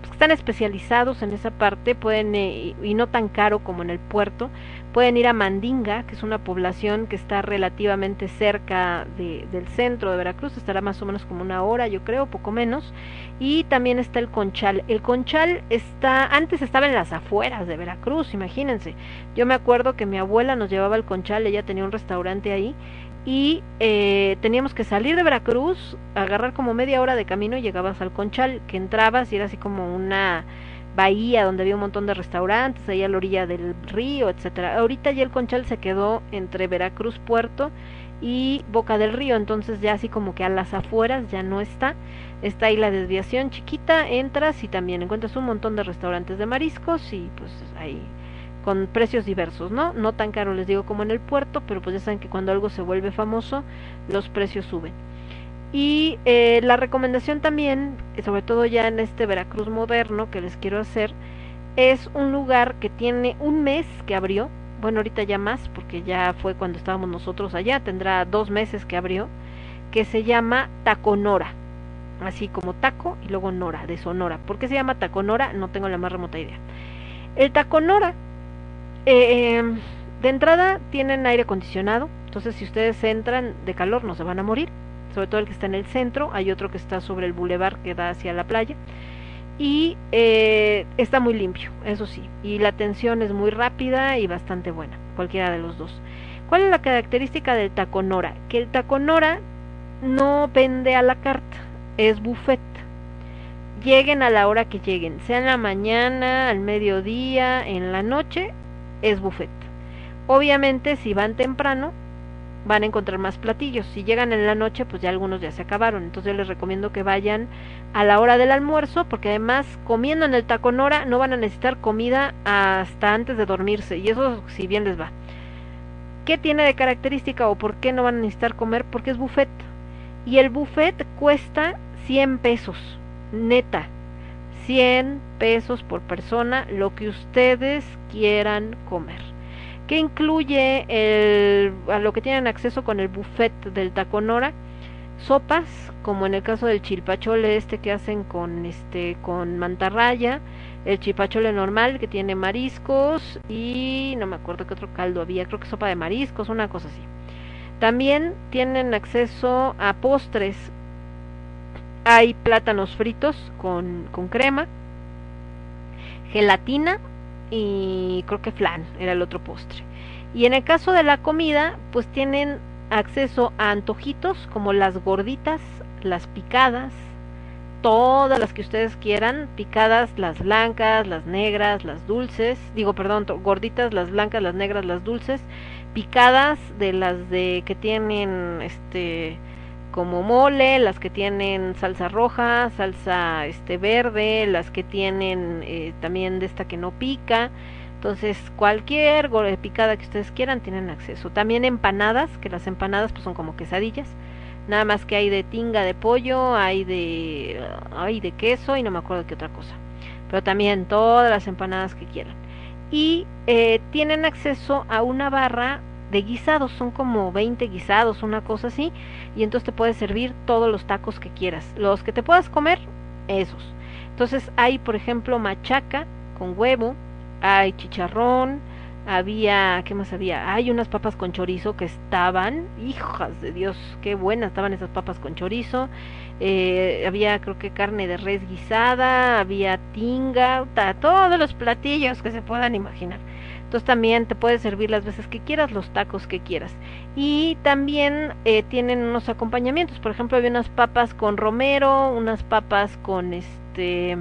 pues están especializados en esa parte, pueden eh, y no tan caro como en el puerto, pueden ir a Mandinga, que es una población que está relativamente cerca de, del centro de Veracruz, estará más o menos como una hora, yo creo, poco menos, y también está el Conchal. El Conchal está, antes estaba en las afueras de Veracruz, imagínense. Yo me acuerdo que mi abuela nos llevaba al Conchal, ella tenía un restaurante ahí, y eh, teníamos que salir de Veracruz, agarrar como media hora de camino y llegabas al Conchal, que entrabas y era así como una bahía donde había un montón de restaurantes, ahí a la orilla del río, etcétera. Ahorita ya el Conchal se quedó entre Veracruz Puerto y Boca del Río, entonces ya así como que a las afueras ya no está. Está ahí la desviación chiquita, entras y también encuentras un montón de restaurantes de mariscos y pues ahí con precios diversos, ¿no? No tan caro les digo como en el puerto, pero pues ya saben que cuando algo se vuelve famoso, los precios suben. Y eh, la recomendación también, sobre todo ya en este Veracruz moderno que les quiero hacer, es un lugar que tiene un mes que abrió, bueno ahorita ya más porque ya fue cuando estábamos nosotros allá, tendrá dos meses que abrió, que se llama Taconora, así como taco y luego Nora, de Sonora. ¿Por qué se llama Taconora? No tengo la más remota idea. El Taconora eh, de entrada tienen aire acondicionado, entonces si ustedes entran de calor no se van a morir, sobre todo el que está en el centro, hay otro que está sobre el bulevar que da hacia la playa y eh, está muy limpio, eso sí, y la atención es muy rápida y bastante buena, cualquiera de los dos. ¿Cuál es la característica del taconora? Que el taconora no vende a la carta, es buffet. Lleguen a la hora que lleguen, sea en la mañana, al mediodía, en la noche, es buffet. Obviamente, si van temprano, van a encontrar más platillos. Si llegan en la noche, pues ya algunos ya se acabaron. Entonces yo les recomiendo que vayan a la hora del almuerzo, porque además comiendo en el taconora no van a necesitar comida hasta antes de dormirse. Y eso si bien les va. ¿Qué tiene de característica o por qué no van a necesitar comer? Porque es buffet. Y el buffet cuesta 100 pesos, neta. 100 pesos por persona, lo que ustedes quieran comer. ¿Qué incluye a lo que tienen acceso con el buffet del Taconora? Sopas, como en el caso del chilpachole este que hacen con este con mantarraya, el chilpachole normal que tiene mariscos y no me acuerdo qué otro caldo había, creo que sopa de mariscos, una cosa así. También tienen acceso a postres hay plátanos fritos con, con crema, gelatina y creo que flan era el otro postre. Y en el caso de la comida, pues tienen acceso a antojitos como las gorditas, las picadas, todas las que ustedes quieran, picadas, las blancas, las negras, las dulces, digo, perdón, gorditas, las blancas, las negras, las dulces, picadas de las de que tienen este como mole, las que tienen salsa roja, salsa este verde, las que tienen eh, también de esta que no pica. Entonces, cualquier go- picada que ustedes quieran tienen acceso. También empanadas, que las empanadas pues son como quesadillas. Nada más que hay de tinga de pollo, hay de hay de queso y no me acuerdo qué otra cosa. Pero también todas las empanadas que quieran. Y eh, tienen acceso a una barra de guisados, son como 20 guisados, una cosa así, y entonces te puedes servir todos los tacos que quieras, los que te puedas comer, esos. Entonces hay, por ejemplo, machaca con huevo, hay chicharrón, había, ¿qué más había? Hay unas papas con chorizo que estaban, hijas de Dios, qué buenas estaban esas papas con chorizo. Eh, había, creo que carne de res guisada, había tinga, todos los platillos que se puedan imaginar. Entonces también te puedes servir las veces que quieras, los tacos que quieras. Y también eh, tienen unos acompañamientos. Por ejemplo, había unas papas con romero, unas papas con este,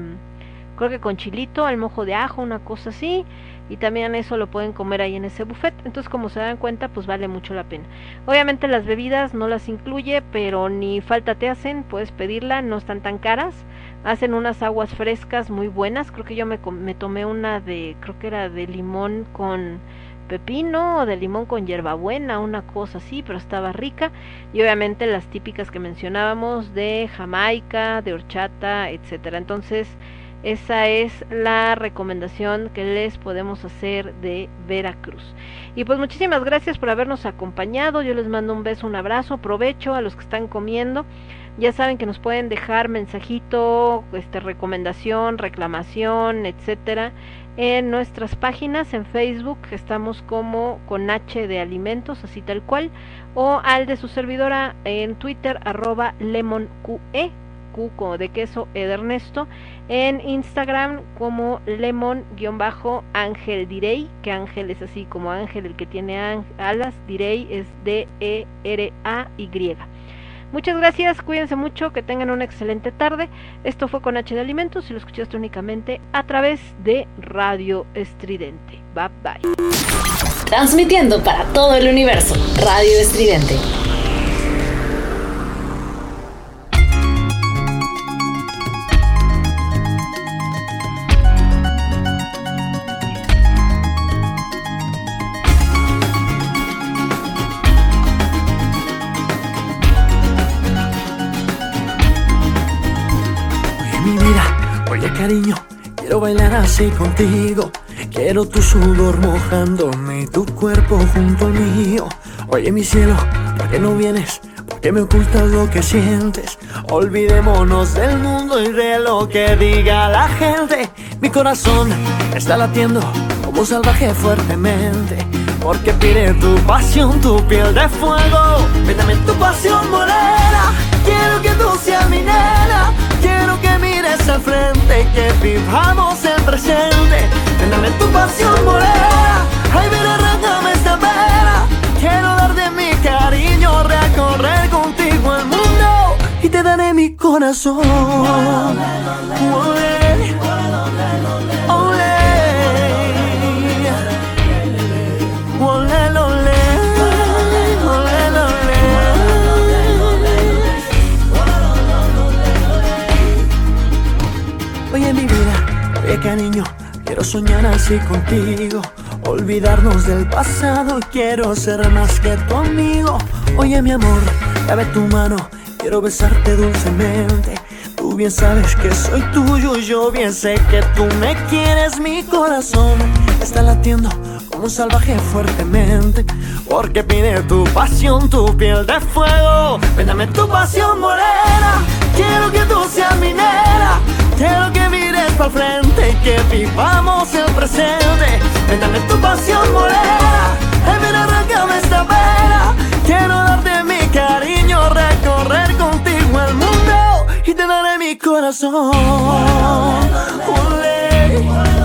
creo que con chilito, al mojo de ajo, una cosa así. Y también eso lo pueden comer ahí en ese buffet. Entonces, como se dan cuenta, pues vale mucho la pena. Obviamente las bebidas no las incluye, pero ni falta te hacen, puedes pedirla, no están tan caras. Hacen unas aguas frescas muy buenas. Creo que yo me, tomé una de, creo que era de limón con pepino o de limón con hierbabuena, una cosa así, pero estaba rica. Y obviamente las típicas que mencionábamos de Jamaica, de horchata, etcétera. Entonces, esa es la recomendación que les podemos hacer de Veracruz. Y pues muchísimas gracias por habernos acompañado. Yo les mando un beso, un abrazo, provecho a los que están comiendo. Ya saben que nos pueden dejar mensajito, este recomendación, reclamación, etcétera, en nuestras páginas en Facebook estamos como con H de alimentos, así tal cual, o al de su servidora en Twitter arroba lemonqe, como de queso E Ernesto, en Instagram como lemon-ángel direy, que ángel es así como ángel el que tiene alas, direy es D-E-R-A-Y. Muchas gracias, cuídense mucho, que tengan una excelente tarde. Esto fue con H de Alimentos y lo escuchaste únicamente a través de Radio Estridente. Bye bye. Transmitiendo para todo el universo. Radio Estridente. Quiero bailar así contigo. Quiero tu sudor mojándome tu cuerpo junto al mío. Oye mi cielo, ¿por qué no vienes? ¿Por qué me ocultas lo que sientes? Olvidémonos del mundo y de lo que diga la gente. Mi corazón está latiendo como salvaje fuertemente. Porque pide tu pasión, tu piel de fuego. Véndame tu pasión morena. Quiero que tú seas mi nena. Al frente, que vivamos el presente. Véndame tu pasión morena. Ay, mira, arráncame esta pena. Quiero dar de mi cariño, recorrer contigo el mundo y te daré mi corazón. Quiero soñar así contigo, olvidarnos del pasado, quiero ser más que tu amigo. Oye mi amor, dame tu mano, quiero besarte dulcemente. Tú bien sabes que soy tuyo, yo bien sé que tú me quieres, mi corazón está latiendo como un salvaje fuertemente, porque pide tu pasión, tu piel de fuego. Véndame tu pasión morena, quiero que tú seas mi nena. Quiero que mires para frente y que vivamos el presente. Véndame tu pasión morena, ay mira arráncame esta pena. Quiero darte mi cariño, recorrer contigo el mundo y te daré mi corazón. Olé.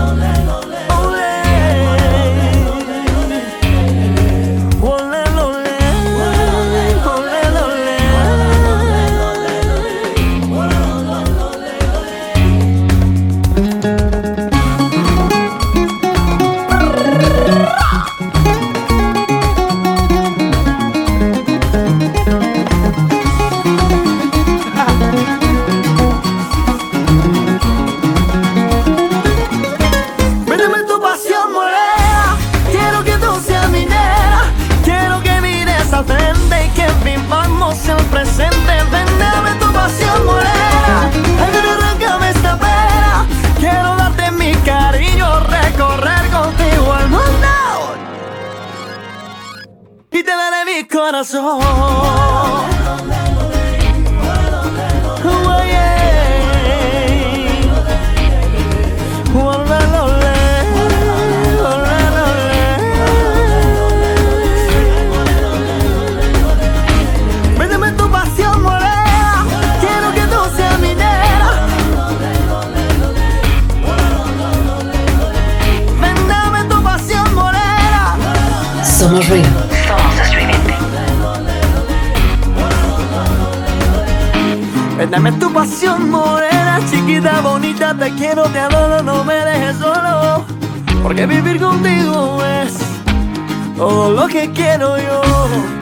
Corazón. Véndeme tu pasión morena, quiero que tú seas mi nena. Véndeme tu pasión morena. Somos ruido. Véndame tu pasión morena, chiquita, bonita, te quiero, te adoro, no me dejes solo. Porque vivir contigo es todo lo que quiero yo.